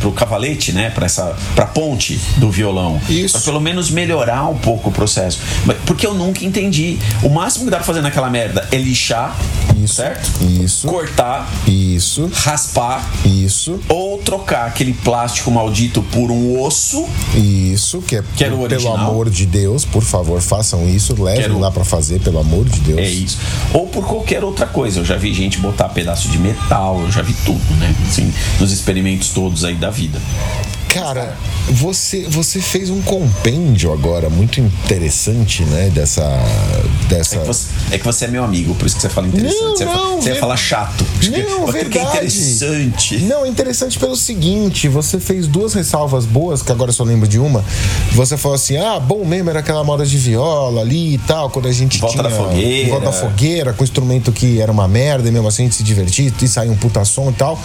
B: pro cavalete, né, para essa para ponte do violão,
A: Isso.
B: para pelo menos melhorar um pouco o processo. Porque eu nunca entendi. O máximo que dá pra fazer naquela merda é lixar,
A: Isso.
B: certo?
A: Isso.
B: Cortar,
A: Isso.
B: raspar
A: Isso.
B: ou trocar aquele plástico maldito por um osso.
A: Isso, que é
B: Que era o
A: pelo amor de Deus, por favor, façam isso, levem lá pra fazer, pelo amor de Deus.
B: É isso. Ou por qualquer outra coisa. Eu já vi gente botar pedaço de metal, eu já vi tudo, né? Assim, nos experimentos todos aí da vida.
A: Cara, você, você fez um compêndio agora muito interessante, né? Dessa. dessa...
B: É que, você, é que você é meu amigo, por isso que você fala interessante.
A: Não,
B: você,
A: não,
B: fala, você ia
A: ver-
B: falar chato.
A: Não,
B: Aquilo que é
A: verdade.
B: interessante.
A: Não, é interessante pelo seguinte: você fez duas ressalvas boas, que agora eu só lembro de uma. Você falou assim: ah, bom mesmo era aquela moda de viola ali e tal, quando a gente
B: Volta
A: tinha.
B: da fogueira.
A: Volta da fogueira, com instrumento que era uma merda, e mesmo assim a gente se divertia e saía um puta som e tal.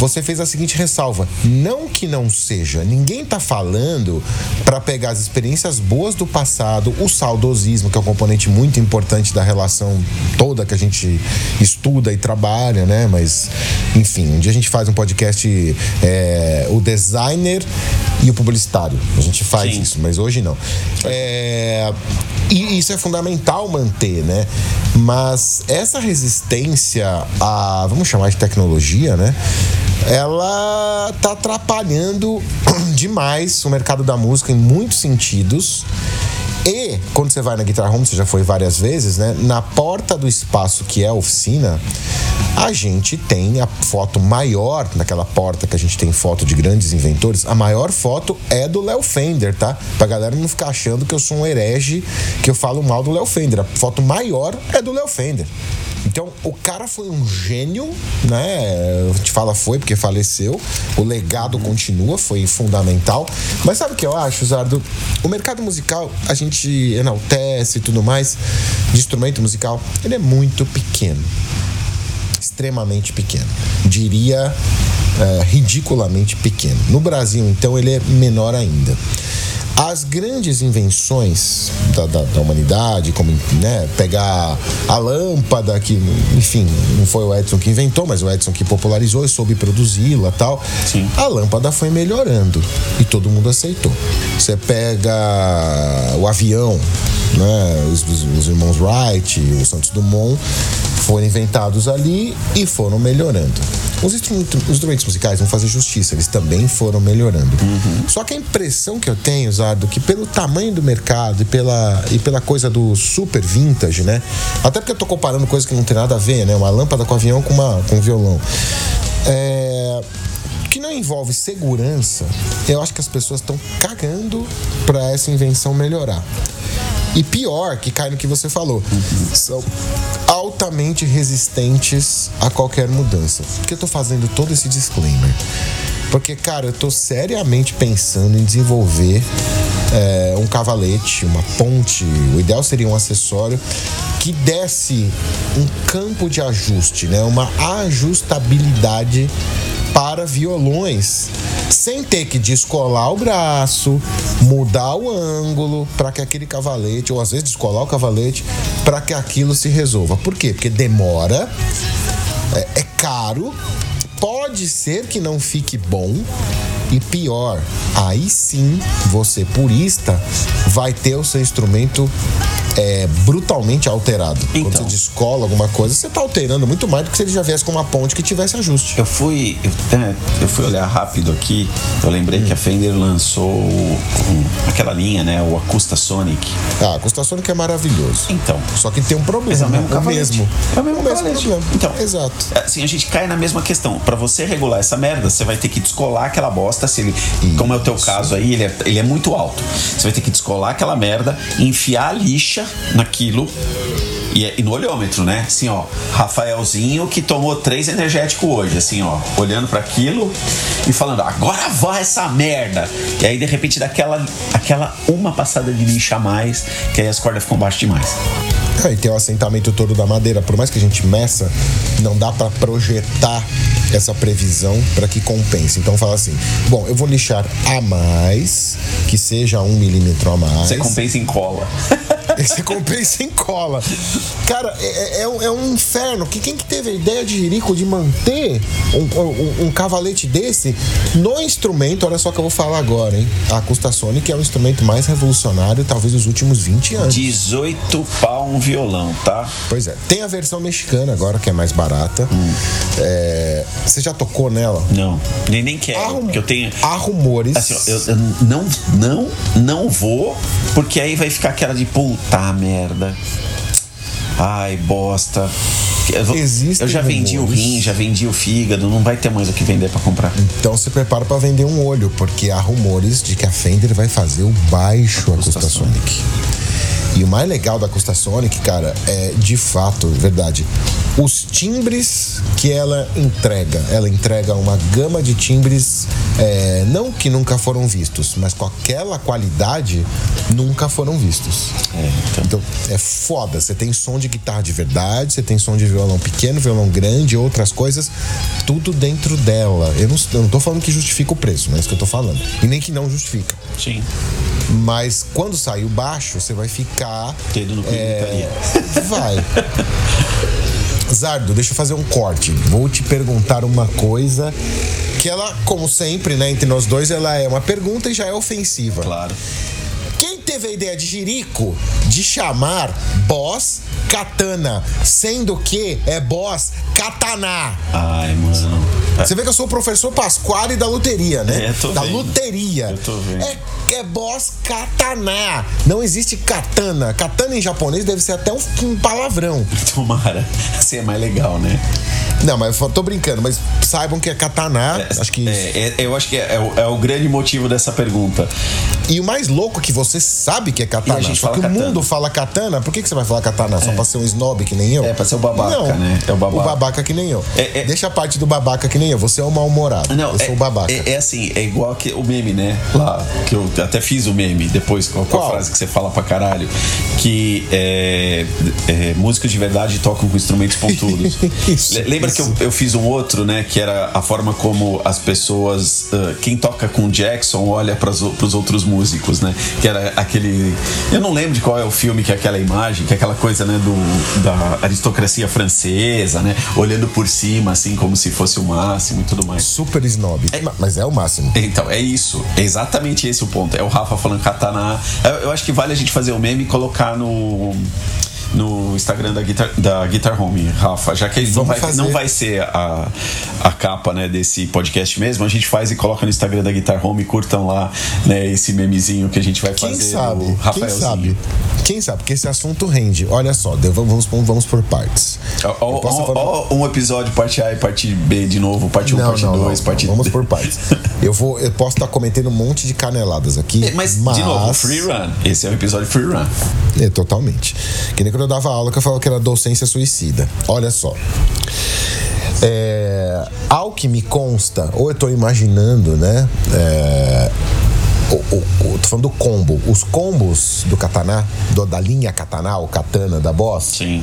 A: Você fez a seguinte ressalva: não que não seja, ninguém tá falando para pegar as experiências boas do passado, o saudosismo, que é um componente muito importante da relação toda que a gente estuda e trabalha, né? Mas, enfim, um dia a gente faz um podcast, é, o designer e o publicitário. A gente faz
B: Sim.
A: isso, mas hoje não. É, e isso é fundamental manter, né? Mas essa resistência a, vamos chamar de tecnologia, né? Ela tá atrapalhando demais o mercado da música em muitos sentidos. E quando você vai na Guitar Home, você já foi várias vezes, né? Na porta do espaço que é a oficina, a gente tem a foto maior, naquela porta que a gente tem foto de grandes inventores, a maior foto é do Léo Fender, tá? Pra galera não ficar achando que eu sou um herege, que eu falo mal do Léo Fender. A foto maior é do Léo Fender. Então, o cara foi um gênio, né? A gente fala foi porque faleceu. O legado continua, foi fundamental. Mas sabe o que eu acho, Zardo? O mercado musical, a gente enaltece e tudo mais, de instrumento musical, ele é muito pequeno. Extremamente pequeno. Diria é, ridiculamente pequeno. No Brasil, então, ele é menor ainda. As grandes invenções da, da, da humanidade, como né, pegar a lâmpada, que, enfim, não foi o Edson que inventou, mas o Edson que popularizou e soube produzi-la tal.
B: Sim.
A: A lâmpada foi melhorando e todo mundo aceitou. Você pega o avião, né, os, os- os irmãos Wright, o Santos Dumont, foram inventados ali e foram melhorando. Os instrumentos, os instrumentos musicais vão fazer justiça, eles também foram melhorando. Só que a impressão que eu tenho, Zardo, que pelo tamanho do mercado e pela, e pela coisa do super vintage, né? Até porque eu tô comparando coisa que não tem nada a ver, né? Uma lâmpada com avião com, uma, com um violão. É não envolve segurança, eu acho que as pessoas estão cagando para essa invenção melhorar. E pior, que cai no que você falou, são altamente resistentes a qualquer mudança. Por que eu tô fazendo todo esse disclaimer? Porque, cara, eu tô seriamente pensando em desenvolver é, um cavalete, uma ponte. O ideal seria um acessório que desse um campo de ajuste, né? uma ajustabilidade para violões, sem ter que descolar o braço, mudar o ângulo para que aquele cavalete, ou às vezes descolar o cavalete, para que aquilo se resolva. Por quê? Porque demora, é, é caro, pode ser que não fique bom. E pior, aí sim você, purista, vai ter o seu instrumento é, brutalmente alterado. Quando
B: Então.
A: você descola alguma coisa, você tá alterando muito mais do que se ele já viesse com uma ponte que tivesse ajuste.
B: Eu fui, eu, é, eu fui olhar rápido aqui, eu lembrei que a Fender lançou o- um- aquela linha, né? O Acusta Sonic.
A: Ah, a Costa Sonic é maravilhoso.
B: Então.
A: Só que tem um problema.
B: Mas é o mesmo
A: o
B: cavalete.
A: mesmo.
B: É o mesmo cavalete.
A: problema.
B: Então.
A: Exato.
B: Assim, a gente cai na mesma questão. Pra você regular essa merda, você vai ter que descolar aquela bosta. Se ele, como é o teu caso aí, ele é, ele é muito alto. Você vai ter que descolar aquela merda, enfiar a lixa naquilo. E, é- e no olhômetro, né? Assim, ó, Rafaelzinho que tomou três energéticos hoje, assim, ó, olhando pra aquilo e falando, agora vai essa merda. E aí, de repente, dá aquela, aquela uma passada de lixa a mais, que aí as cordas ficam baixas demais.
A: Ah, e tem o assentamento todo da madeira. Por mais que a gente meça, não dá pra projetar essa previsão para que compense. Então fala assim: bom, eu vou lixar a mais, que seja um milímetro a mais.
B: Você compensa em cola.
A: Aí você compensa em cola. Cara, é, é um- é um inferno. Que quem que teve a ideia de Jerico de manter um, um- um cavalete desse no instrumento? Olha só o que eu vou falar agora, hein? A Acústica Sonic é o instrumento mais revolucionário, talvez, dos últimos 20 anos.
B: 18 pau um violão, tá?
A: Pois é. Tem a versão mexicana agora, que é mais barata. É, você já tocou nela?
B: Não, nem, nem quero,
A: Há, rum-
B: eu tenho.
A: há rumores.
B: Assim, ó, eu, eu não, não, não vou, porque aí vai ficar aquela de puta merda. Ai, bosta. Eu,
A: Existem
B: eu já vendi o
A: rumores.
B: rim, já vendi o fígado, não vai ter mais o que vender pra comprar.
A: Então se prepara pra vender um olho, porque há rumores de que a Fender vai fazer o baixo Acústica Sonic. E o mais legal da Acústica Sonic, cara, é de fato, verdade, os timbres que ela entrega. Ela entrega uma gama de timbres, é, não que nunca foram vistos, mas com aquela qualidade nunca foram vistos.
B: É, então.
A: Então é foda. Você tem som de guitarra de verdade, você tem som de violão pequeno, violão grande, outras coisas, tudo dentro dela. Eu não, eu não tô falando que justifica o preço, não é isso que eu tô falando. E nem que não justifica.
B: Sim.
A: Mas quando sair o baixo, você vai ficar.
B: Dedo no
A: é, Vai. Zardo, deixa eu fazer um corte. Vou te perguntar uma coisa que ela, como sempre, né, entre nós dois, ela é uma pergunta e já é ofensiva.
B: Claro.
A: Teve a ideia de Jerico de chamar boss katana, sendo que é boss katana?
B: Ai, mano.
A: Você vê que eu sou o professor Pasquale da luteria, né?
B: É, tô
A: da
B: vendo.
A: luteria.
B: Eu tô vendo.
A: É, é boss katana. Não existe katana. Katana em japonês deve ser até um, um palavrão.
B: Tomara. Assim é mais legal, né?
A: Não, mas eu tô brincando, mas saibam que é katana. acho que.
B: É, é- eu acho que é, é o, é o grande motivo dessa pergunta.
A: E o mais louco é que você sabe que é katana.
B: A gente
A: Só
B: fala
A: que o
B: katana.
A: mundo fala katana. Por que, que você vai falar katana? Só pra ser um snob que nem eu?
B: É, pra ser o babaca,
A: Não,
B: né? É o babaca.
A: babaca que nem eu.
B: É, é-
A: Deixa a parte do babaca que nem eu. Você é o mal-humorado.
B: Não,
A: eu sou
B: é,
A: o babaca.
B: É, é assim, é igual que o meme, né? Lá, que eu até fiz o meme depois com, a
A: Qual?
B: frase que você fala pra caralho. Que é, é, músicos de verdade tocam com instrumentos pontudos.
A: Isso,
B: Le- Lembra que
A: isso.
B: eu, eu fiz um outro, né? Que era a forma como as pessoas. ah, quem toca com Jackson olha pras, o- pros outros músicos, né? Que era aquele. Eu não lembro de qual é o filme que é aquela imagem, que é aquela coisa, né? Do, da aristocracia francesa, né? Olhando por cima, assim, como se fosse o máximo e tudo mais.
A: Super snob. Ma- Mas é o máximo.
B: Então, é isso. É exatamente esse o ponto. É o Rafa falando katana. Eu, eu acho que vale a gente fazer o meme e colocar no. No Instagram da Guitar, da Guitar Home, Rafa, já que não vai,
A: fazer.
B: não vai ser a, a capa né, desse podcast mesmo, a gente faz e coloca no Instagram da Guitar Home, curtam lá né, esse memezinho que a gente vai
A: Quem
B: fazer.
A: sabe? Quem sabe? Quem sabe? Porque esse assunto rende. Olha só, vamos, vamos por partes.
B: Ó, ó, ó, um episódio, parte A e parte B de novo, parte 1, parte 2, parte
A: Vamos por partes. Eu vou, eu posso estar cometendo um monte de caneladas aqui.
B: É, Mas, de novo, free run. Esse é um episódio free run.
A: É, totalmente. Que nem quando eu dava aula que eu falava que era docência suicida. Olha só. É, ao que me consta, ou eu tô imaginando, né? É, o, o- tô falando do combo. Os combos do katana, do- da linha katana, o katana da Boss,
B: Sim.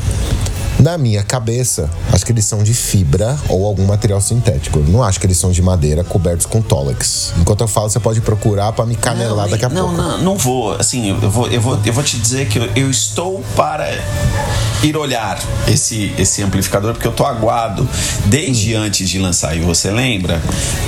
A: na minha cabeça, acho que eles são de fibra ou algum material sintético. Eu não acho que eles são de madeira cobertos com tólex. Enquanto eu falo, você pode procurar pra me canelar daqui a
B: não,
A: pouco.
B: Não, não vou. Assim, eu vou, eu vou, eu vou te dizer que eu, eu estou para ir olhar esse, esse amplificador, porque eu tô aguado desde
A: Hum.
B: antes de lançar. E você lembra,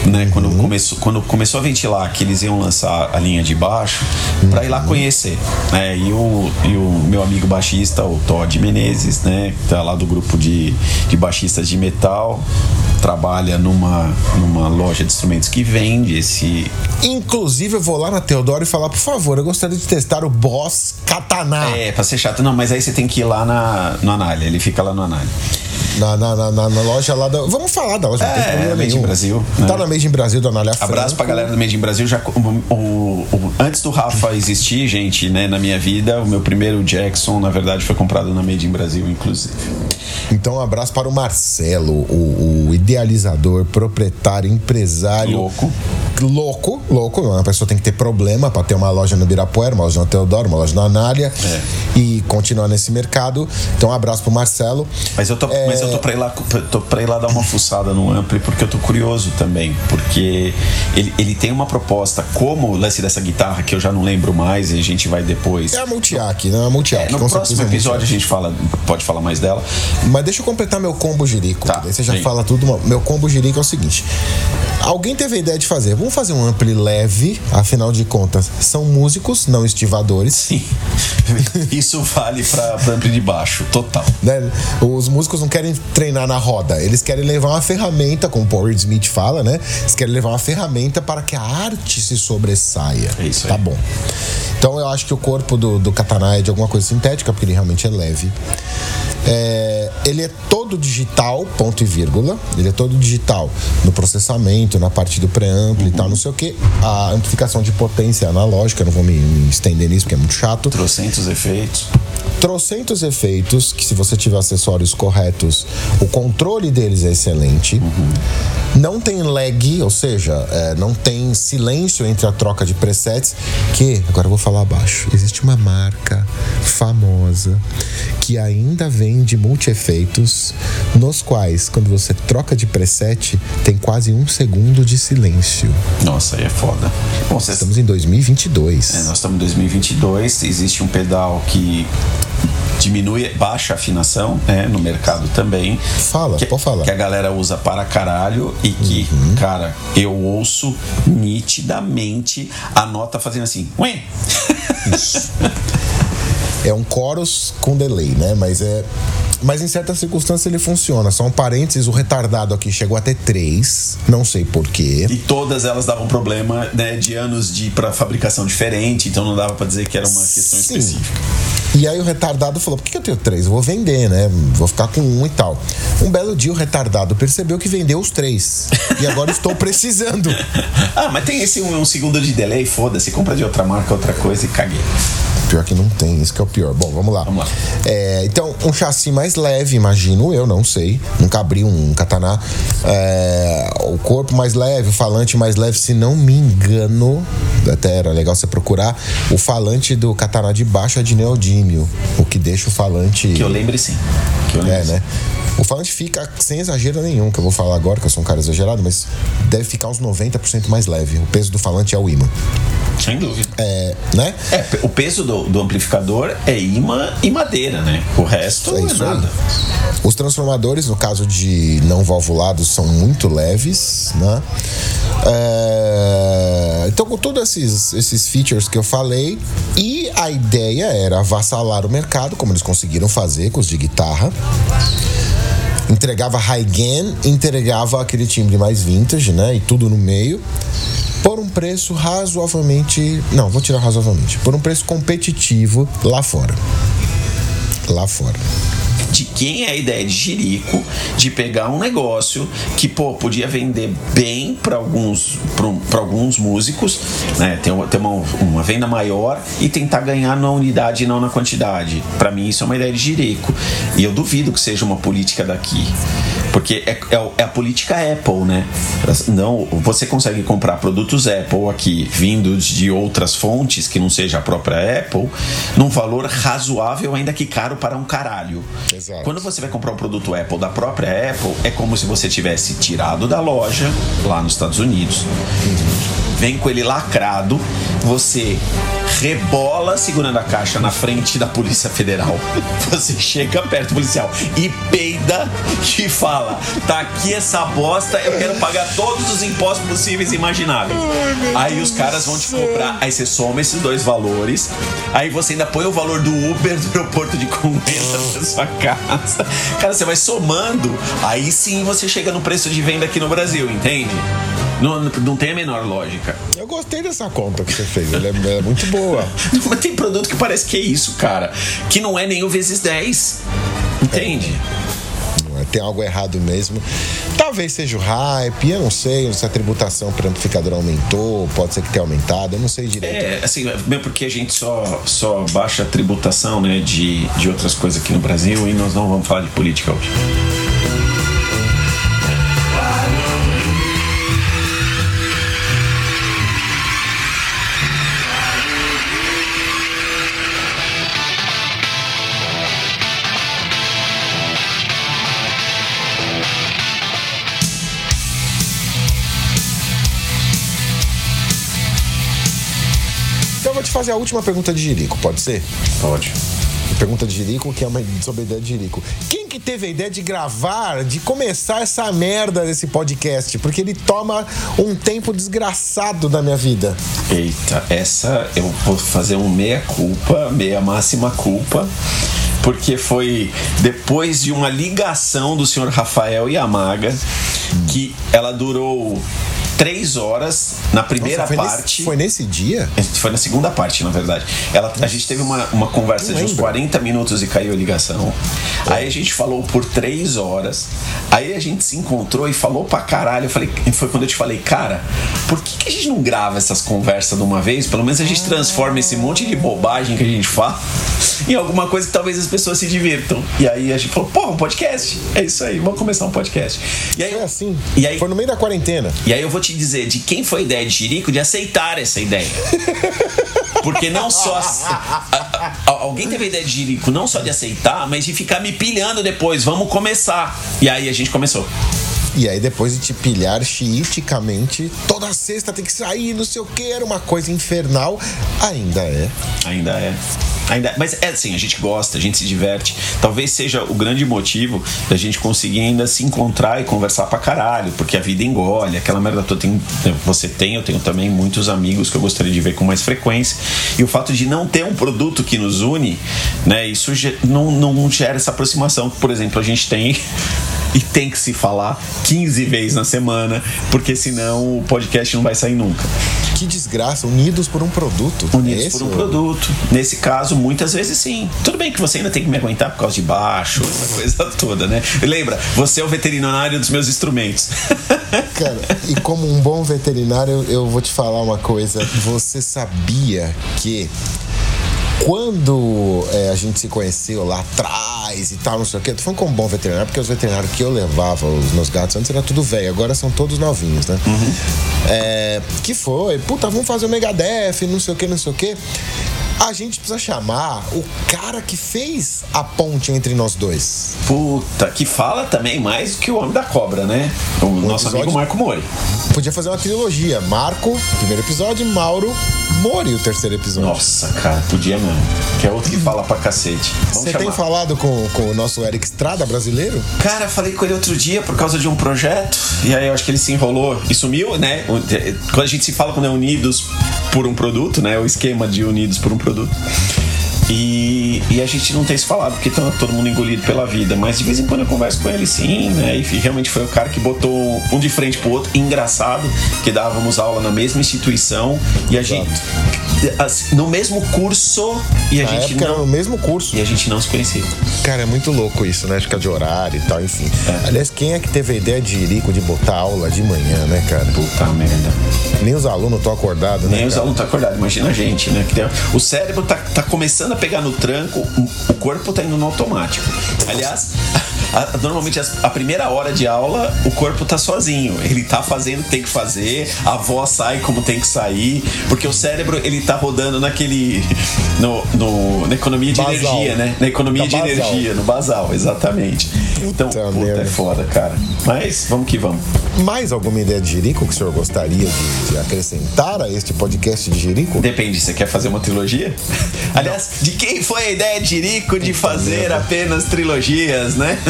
B: né, quando,
A: Uhum.
B: começou, quando começou a ventilar que eles iam lançar a linha de baixo, para
A: Uhum.
B: ir lá conhecer. Né? E, o, e o meu amigo baixista, o Todd Menezes, né, que tá lá do grupo de, de baixistas de metal, trabalha numa, numa loja de instrumentos que vende esse
A: Inclusive, eu vou lá na Teodoro e falar, por favor, eu gostaria de testar o Boss Katana.
B: É, pra ser chato. Não, mas aí você tem que ir lá na, no Anália. Ele fica lá no Anália.
A: Na, na, na, na- loja lá da. Vamos falar da loja, não tem
B: É,
A: problema
B: Made in. Brasil,
A: Tá
B: né?
A: na Made in Brasil da Anália
B: Abraço pra galera do Made in Brasil. Já, o, o- o- antes do Rafa existir, gente, né, na minha vida, o meu primeiro Jackson, na verdade, foi comprado na Made in Brasil, inclusive.
A: Então, um abraço para o Marcelo, o, o idealizador, proprietário, empresário.
B: Louco.
A: louco, louco. Uma pessoa tem que ter problema para ter uma loja no Birapuera, uma loja no Teodoro, uma loja na Anália
B: É.
A: e continuar nesse mercado. Então, um abraço pro Marcelo.
B: Mas eu tô,
A: É.
B: mas eu tô pra ir lá, tô pra ir lá dar uma fuçada no Ampli, porque eu tô curioso também. Porque ele, ele tem uma proposta, como o lance dessa guitarra, que eu já não lembro mais, e a gente vai depois.
A: É a Multiac, né? A Multiac.
B: No
A: com
B: próximo
A: é
B: episódio a gente fala, pode falar mais dela.
A: Mas deixa eu completar meu combo jirico.
B: Tá,
A: Daí você já
B: vem.
A: fala tudo. Meu combo jirico é o seguinte: alguém teve a ideia de fazer, vamos fazer um ampli leve, afinal de contas, são músicos, não estivadores.
B: Sim. Isso vale pra, pra Ampli de baixo, total.
A: Né? Os músicos não querem treinar na roda, eles querem levar uma ferramenta, como o Paul Smith fala, né? Eles querem levar uma ferramenta para que a arte se sobressaia.
B: É isso aí.
A: Tá bom. Então eu acho que o corpo do, do katana é de alguma coisa sintética, porque ele realmente é leve. É, ele é todo digital, ponto e vírgula. Ele é todo digital no processamento, na parte do preamplo e tal, não sei o que. A amplificação de potência é analógica, não vou me, me estender nisso, porque é muito chato
B: Trocentos efeitos.
A: trocentos efeitos que se você tiver acessórios corretos, o controle deles é excelente. Não tem lag, ou seja, é, não tem silêncio entre a troca de presets. Que, agora eu vou falar abaixo, existe uma marca famosa que ainda vende multi-efeitos, nos quais, quando você troca de preset, tem quase um segundo de silêncio.
B: Nossa, aí é foda. Bom, vocês
A: Estamos em 2022.
B: É, nós estamos em 2022, existe um pedal que diminui, baixa a afinação, né, no mercado também.
A: Fala,
B: que,
A: pode falar.
B: Que a galera usa para caralho e que,
A: Uhum.
B: cara, eu ouço nitidamente a nota fazendo assim, ué.
A: É um chorus com delay, né? Mas é. Mas em certas circunstâncias ele funciona. Só um parênteses, o retardado aqui chegou até 3. Não sei porquê.
B: E todas elas davam problema, né, de anos de para fabricação diferente, então não dava para dizer que era uma questão
A: Sim.
B: específica.
A: E aí o retardado falou: por que eu tenho três? Eu vou vender, né? Vou ficar com um e tal. Um belo dia o retardado percebeu que vendeu os três. E agora estou precisando.
B: Ah, mas tem esse um, um segundo de delay, foda-se, compra de outra marca, outra coisa e caguei.
A: Pior que não tem, isso que é o pior. Bom, vamos lá.
B: Vamos lá.
A: É, então, um chassi mais leve, imagino eu, não sei. Nunca abri um katana. É, o corpo mais leve, o falante mais leve, se não me engano, até era legal você procurar. O falante do katana de baixo é de neodímio, o que deixa o falante.
B: Que eu lembre sim.
A: É, né? O falante fica sem exagero nenhum, que eu vou falar agora, que eu sou um cara exagerado, mas deve ficar uns 90% mais leve. O peso do falante é o imã.
B: Sem dúvida.
A: É, né?
B: É, o peso do, do amplificador é imã e madeira, né? O resto
A: É
B: é,
A: aí.
B: nada.
A: Os transformadores, no caso de não valvulados, são muito leves, né? É, Então, com todos esses, esses features que eu falei, e a ideia era avassalar o mercado, como eles conseguiram fazer com os de guitarra. Entregava high gain, entregava aquele timbre mais vintage, né? E tudo no meio. Por um preço razoavelmente. Não, vou tirar razoavelmente. Por um preço competitivo lá fora. Lá fora.
B: De quem é a ideia de Jirico de pegar um negócio que, pô, podia vender bem para alguns, pra alguns músicos, né? Ter, uma- ter uma, uma venda maior e tentar ganhar na unidade e não na quantidade. Para mim, isso é uma ideia de Jirico. E eu duvido que seja uma política daqui. Porque é, é é a política Apple, né? Não, você consegue comprar produtos Apple aqui, vindos de outras fontes que não seja a própria Apple, num valor razoável, ainda que caro para um caralho.
A: Exato.
B: Quando você vai comprar um produto Apple da própria Apple, é como se você tivesse tirado da loja lá nos Estados Unidos. Vem com ele lacrado, você rebola segurando a caixa na frente da Polícia Federal. Você chega perto do policial e peida e fala: tá aqui essa bosta, eu quero pagar todos os impostos possíveis e imagináveis. Aí os caras vão te cobrar, aí você soma esses dois valores, aí você ainda põe o valor do Uber do aeroporto de Congonhas na sua casa. Cara, você vai somando, aí sim você chega no preço de venda aqui no Brasil, entende? Não, não tem a menor lógica.
A: Eu gostei dessa conta que você fez, ela é, é muito boa.
B: Mas tem produto que parece que é isso, cara. Que não é nem o vezes 10. Entende?
A: Não é? Tem algo errado mesmo. Talvez seja o hype, eu não sei se a tributação para amplificador aumentou, pode ser que tenha aumentado, eu não sei direito.
B: É, assim, mesmo porque a gente só, só baixa a tributação né, de, de outras coisas aqui no Brasil e nós não vamos falar de política hoje.
A: Fazer a última pergunta de Jerico, pode ser?
B: Pode.
A: Pergunta de Jerico, que é uma sobre a ideia de Jerico. Quem que teve a ideia de gravar, de começar essa merda desse podcast? Porque ele toma um tempo desgraçado da minha vida.
B: Eita, essa eu vou fazer um meia culpa, meia máxima culpa, porque foi depois de uma ligação do senhor Rafael Yamaga que ela durou três horas na primeira
A: Nossa, foi
B: parte.
A: Nesse, foi nesse dia?
B: Foi na segunda parte, na verdade. Ela, a gente teve uma, uma conversa de uns
A: lembro.
B: 40 minutos e caiu a ligação. Aí a gente falou por três horas. Aí a gente se encontrou e falou pra caralho. Eu falei, foi quando eu te falei, cara, por que, que a gente não grava essas conversas de uma vez? Pelo menos a gente transforma esse monte de bobagem que a gente fala em alguma coisa que talvez as pessoas se divirtam. E aí a gente falou, porra, um podcast? É isso aí, vamos começar um podcast. E aí,
A: Foi assim.
B: E aí,
A: Foi no meio da quarentena.
B: e aí eu vou te dizer de quem foi a ideia de Jirico de aceitar essa ideia. Porque não só. a- a- a- alguém teve a ideia de Jirico não só de aceitar, mas de ficar me pilhando depois. Vamos começar. E aí a gente começou.
A: E aí, depois de te pilhar xiiticamente, toda sexta tem que sair, não sei o que, era uma coisa infernal. Ainda é.
B: Ainda é. Ainda, mas é assim, a gente gosta, a gente se diverte. Talvez seja o grande motivo da gente conseguir ainda se encontrar e conversar pra caralho, porque a vida engole, aquela merda toda. Tem, você tem, eu tenho também muitos amigos que eu gostaria de ver com mais frequência. E o fato de não ter um produto que nos une, né, isso não, não gera essa aproximação. Por exemplo, a gente tem. E tem que se falar 15 vezes na semana, porque senão o podcast não vai sair nunca.
A: Que desgraça, unidos por um produto.
B: Unidos
A: Esse
B: por um
A: é o-
B: produto. Nesse caso, muitas vezes sim. Tudo bem que você ainda tem que me aguentar por causa de baixo, essa coisa toda, né? Lembra, você é o veterinário dos meus instrumentos.
A: Cara, e como um bom veterinário, eu vou te falar uma coisa. Você sabia que quando é, a gente se conheceu lá atrás e tal, não sei o quê, tô falando como bom veterinário, porque os veterinários que eu levava, os meus gatos antes era tudo velho, agora são todos novinhos, né? É, que foi, puta, vamos fazer o Megadeth, não sei o que, não sei o que. A gente precisa chamar o cara que fez a ponte entre nós dois.
B: Puta, que fala também mais do que o Homem da Cobra, né? O nosso
A: episódio-
B: amigo Marco Mori.
A: Podia fazer uma trilogia. Marco, primeiro episódio, Mauro, Mori, o terceiro episódio.
B: Nossa, cara, podia mesmo. Que é outro que fala pra cacete.
A: Você tem falado com, com o nosso Eric Estrada brasileiro?
B: Cara, falei com ele outro dia por causa de um projeto, e aí eu acho que ele se enrolou e sumiu, né? Quando a gente se fala quando é unidos por um produto, né? O esquema de unidos por um produto. E, e a gente não tem se falado, porque tá todo mundo engolido pela vida. Mas de vez em quando eu converso com ele sim, né? E realmente foi o cara que botou um de frente pro outro. Engraçado, que dávamos aula na mesma instituição e a gente. No mesmo curso e a
A: Na
B: gente
A: época era
B: não.
A: no mesmo curso.
B: E a gente não se conhecia.
A: Cara, é muito louco isso, né? Ficar de horário e tal, enfim.
B: É.
A: Aliás, quem é que teve a ideia de Irico de botar aula de manhã, né, cara?
B: Puta merda.
A: Nem os alunos estão acordados, né?
B: Nem os
A: cara?
B: alunos estão acordados, imagina a gente, né? O cérebro tá, tá começando a pegar no tranco, o- corpo tá indo no automático. Aliás, a- normalmente a primeira hora de aula, o corpo tá sozinho. Ele tá fazendo o que tem que fazer, a voz sai como tem que sair, porque o cérebro ele tá rodando naquele. No, no- na economia de
A: Basal.
B: energia, né? Na economia
A: Tá
B: de
A: basal.
B: energia, no basal, exatamente. Então,
A: Puta
B: puta, é foda, cara. Mas vamos que vamos.
A: Mais alguma ideia de Jerico que o senhor gostaria de, de acrescentar a este podcast de Jerico?
B: Depende, você quer fazer uma trilogia? Aliás, de quem foi a ideia de Rico de fazer apenas trilogias, né?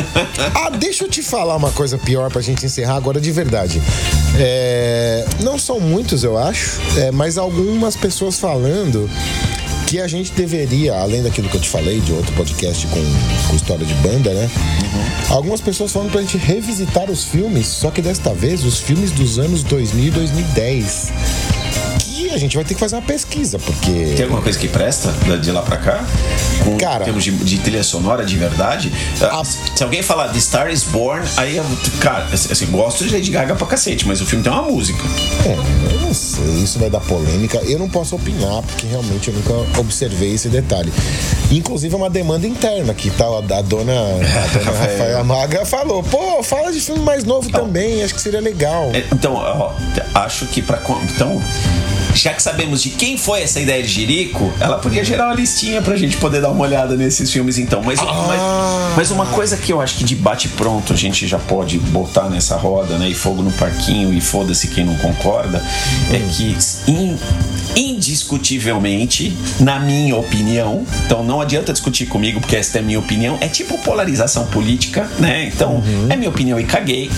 A: Ah, deixa eu te falar uma coisa pior pra gente encerrar agora de verdade. É, não são muitos, eu acho, é, mas algumas pessoas falando que a gente deveria, além daquilo que eu te falei, de outro podcast com, com história de banda, né? Algumas pessoas falando pra gente revisitar os filmes, só que desta vez os filmes dos anos 2000 e 2010. A gente vai ter que fazer uma pesquisa, porque.
B: Tem alguma coisa que presta de lá pra cá? Com
A: Cara.
B: em termos de, de trilha sonora de verdade? Ah,
A: A-
B: Se alguém falar The Star is Born, aí eu, cara, assim, gosto de Lady Gaga pra cacete, mas o filme tem uma música.
A: É, eu não sei, isso vai dar polêmica. Eu não posso opinar, porque realmente eu nunca observei esse detalhe. Inclusive é uma demanda interna que tá, a, a dona, a dona Rafael Maga falou: pô, fala de filme mais novo também, acho que seria legal.
B: É, Então, ó, acho que pra. con- Então, já que sabemos de quem foi essa ideia de Jerico, ela podia gerar uma listinha pra gente poder dar uma olhada nesses filmes, então. Mas, mas, mas uma coisa que eu acho que de bate-pronto a gente já pode botar nessa roda, né? E fogo no parquinho e foda-se quem não concorda, é que in- indiscutivelmente, na minha opinião, então não adianta discutir comigo porque esta é a minha opinião, é tipo polarização política, né? Então, é minha opinião e caguei.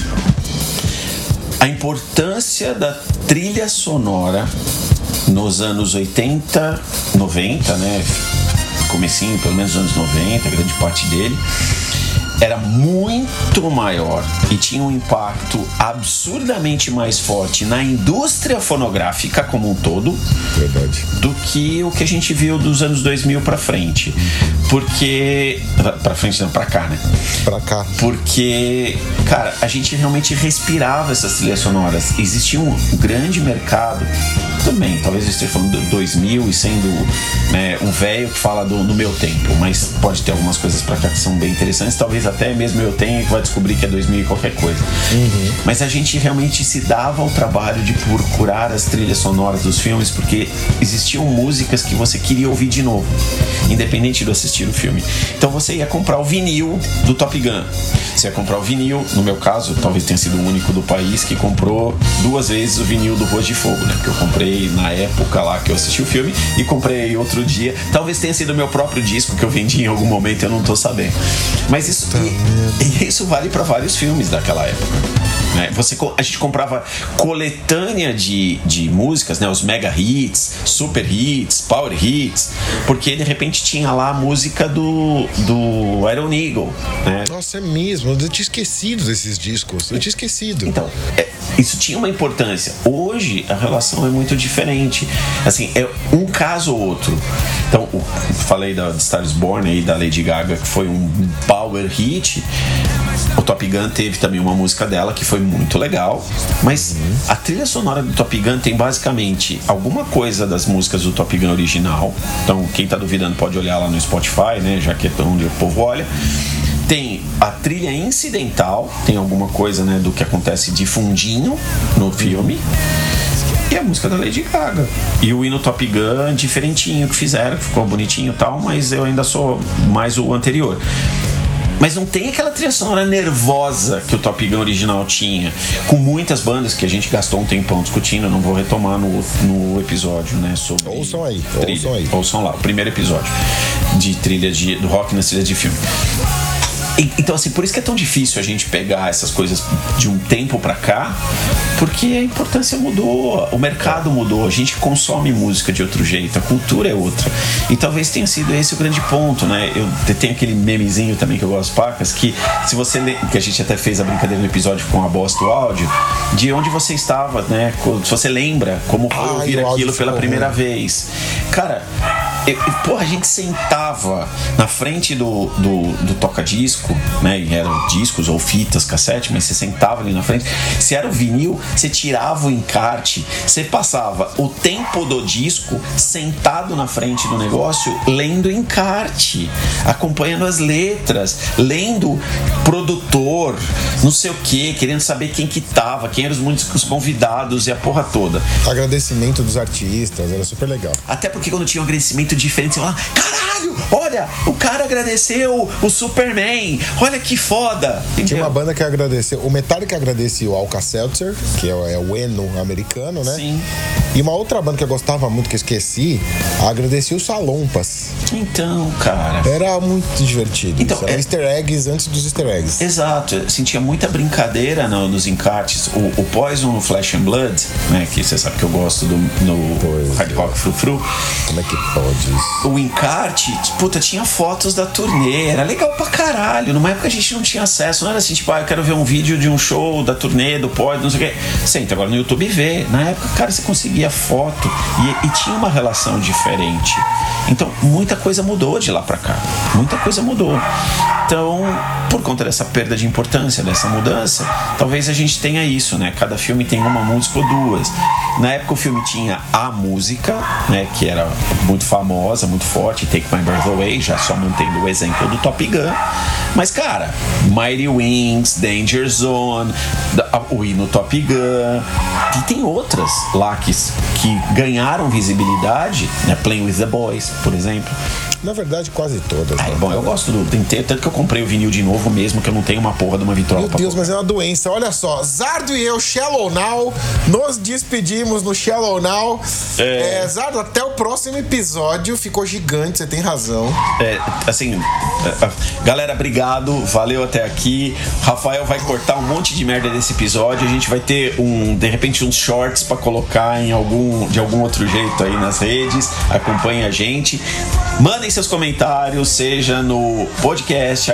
B: A importância da trilha sonora nos anos 80, 90, né? Comecinho, pelo menos nos anos 90, grande parte dele era muito maior e tinha um impacto absurdamente mais forte na indústria fonográfica como um todo
A: Verdade.
B: do que o que a gente viu dos anos 2000 pra frente. Porque Pra frente não, pra cá, né?
A: Pra cá.
B: Porque, cara, a gente realmente respirava essas trilhas sonoras. Existia um grande mercado. Bem, talvez eu esteja falando do 2000 e sendo né, um velho que fala do, no meu tempo, mas pode ter algumas coisas pra cá que são bem interessantes. Talvez até mesmo eu tenha que vai descobrir que é 2000 e qualquer coisa. Mas a gente realmente se dava ao trabalho de procurar as trilhas sonoras dos filmes porque existiam músicas que você queria ouvir de novo, independente do assistir o filme. Então você ia comprar o vinil do Top Gun. Você ia comprar o vinil, no meu caso, talvez tenha sido o único do país que comprou duas vezes o vinil do Rua de Fogo, né? Porque eu comprei na época lá que eu assisti o filme e comprei outro dia. Talvez tenha sido meu próprio disco que eu vendi em algum momento, eu não tô sabendo. Mas isso, e, e isso vale para vários filmes daquela época. Né? Você, a gente comprava coletânea de, de músicas, né? Os mega hits, super hits, power hits, porque de repente tinha lá a música do, do Iron Eagle, né?
A: Nossa, é mesmo. Eu tinha esquecido desses discos. Eu tinha esquecido.
B: Então, é, isso tinha uma importância. Hoje a relação é muito diferente. Assim, é um caso ou outro. Então, falei da de Star is Born aí da Lady Gaga, que foi um power hit. O Top Gun teve também uma música dela que foi muito legal. Mas a trilha sonora do Top Gun tem basicamente alguma coisa das músicas do Top Gun original. Então, quem tá duvidando pode olhar lá no Spotify, né? Já que é onde o povo olha. Tem a trilha incidental, tem alguma coisa né, do que acontece de fundinho no filme. E a música da Lady Gaga. E o hino Top Gun, diferentinho que fizeram, que ficou bonitinho e tal, mas eu ainda sou mais o anterior. Mas não tem aquela trilha sonora nervosa que o Top Gun original tinha, com muitas bandas que a gente gastou um tempão discutindo, eu não vou retomar no, no episódio, né? Sobre
A: Ouçam aí,
B: trilha.
A: ouçam aí.
B: Ouçam lá, o primeiro episódio de trilha de, do rock nas trilhas de filme. E- Então, assim, por isso que é tão difícil a gente pegar essas coisas de um tempo pra cá, porque a importância mudou, o mercado mudou, a gente consome música de outro jeito, a cultura é outra. E talvez tenha sido esse o grande ponto, né? Eu te- tenho aquele memezinho também que eu gosto pacas, que se você lê, que a gente até fez a brincadeira no episódio com a bosta do áudio, de onde você estava, né? Se você lembra como foi
A: Ah,
B: ouvir aquilo pela primeira
A: ruim.
B: vez. Cara, eu, porra, a gente sentava na frente do, do, do toca-disco, né? E eram discos ou fitas, cassete, mas você sentava ali na frente. Se era o vinil, você tirava o encarte, você passava o tempo do disco sentado na frente do negócio, lendo encarte, acompanhando as letras, lendo produtor, não sei o que, querendo saber quem que tava, quem eram os músicos convidados e a porra toda.
A: Agradecimento dos artistas, era super legal.
B: Até porque quando tinha um agradecimento diferente, você falava, caralho, olha, o cara agradeceu o Superman, olha que foda.
A: Tinha
B: Entendeu?
A: uma banda que agradeceu. O Metallica agradeceu o Alka-Seltzer, que é, o- é o Eno americano, né?
B: Sim.
A: E uma outra banda que eu gostava muito, que eu esqueci, agradeceu o Salompas.
B: Então, cara.
A: Era muito divertido.
B: Então, é-
A: easter eggs antes dos easter eggs.
B: Exato, sentia muita brincadeira no- nos encartes. O, o Poison no Flash and Blood, né? Que você sabe que eu gosto do no
A: Pois
B: Hard
A: é.
B: Rock Fru Fru.
A: Como é que pode isso?
B: O encarte, puta, tinha fotos da turnê, era legal pra caralho. Numa época a gente não tinha acesso, não era assim, tipo, ah, eu quero ver um vídeo de um show da turnê, do pod, não sei o quê. Senta agora no YouTube e vê. Na época, cara, você conseguia foto e, e tinha uma relação diferente. Então, muita coisa mudou de lá pra cá. Muita coisa mudou. Então, por conta dessa perda de importância, dessa mudança, talvez a gente tenha isso, né? Cada filme tem uma música ou duas. Na época o filme tinha a música, né? Que era muito famosa, muito forte, Take My Breath Away, já só mantendo o exemplo do Top Gun. Mas, cara, Mighty Wings, Danger Zone, o hino Top Gun. E tem outras lá que, que ganharam visibilidade, né? Playing with the Boys, por exemplo.
A: Na verdade, quase todas.
B: Ah,
A: né?
B: bom, eu gosto do. Tem- tanto que eu comprei o vinil de novo mesmo, que eu não tenho uma porra de uma vitrola
A: Meu Deus, mas é uma doença. Olha só, Zardo e eu, Shallow Now, nos despedimos no Shallow Now.
B: É.
A: É, Zardo, até o próximo episódio. Ficou gigante, você tem razão.
B: É, assim, é, é, galera, obrigado, valeu até aqui. Rafael vai cortar um monte de merda desse episódio. A gente vai ter um, de repente, uns shorts pra colocar em algum, de algum outro jeito aí nas redes. Acompanhe a gente. Mandem seus comentários, seja no podcast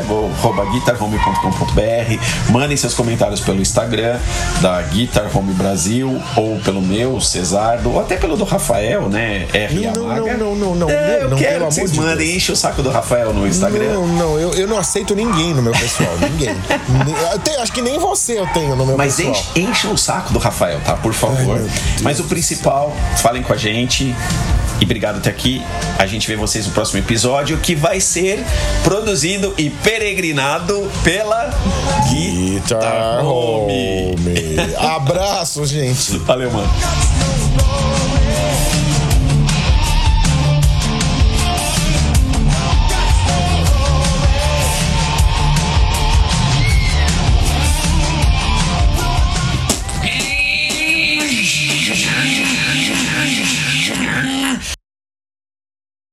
B: guitarhome.com.br. Mandem seus comentários pelo Instagram da Guitar Home Brasil ou pelo meu, Cesardo, ou até pelo do Rafael, né? R.
A: Não, não,
B: Yamaga.
A: não, não, não,
B: É,
A: não,
B: eu
A: não,
B: quero que vocês
A: de
B: mandem, enche o saco do Rafael no Instagram.
A: Não, não, eu, eu não aceito ninguém no meu pessoal. ninguém. Tenho- acho que nem você eu tenho no meu
B: Mas
A: pessoal.
B: enche, enche o saco do Rafael, tá? Por favor.
A: Deus.
B: Mas o principal, falem com a gente. E obrigado até aqui. A gente vê vocês no próximo episódio, que vai ser produzido e peregrinado pela
A: Guitar Home. Abraço, gente.
B: Valeu, mano.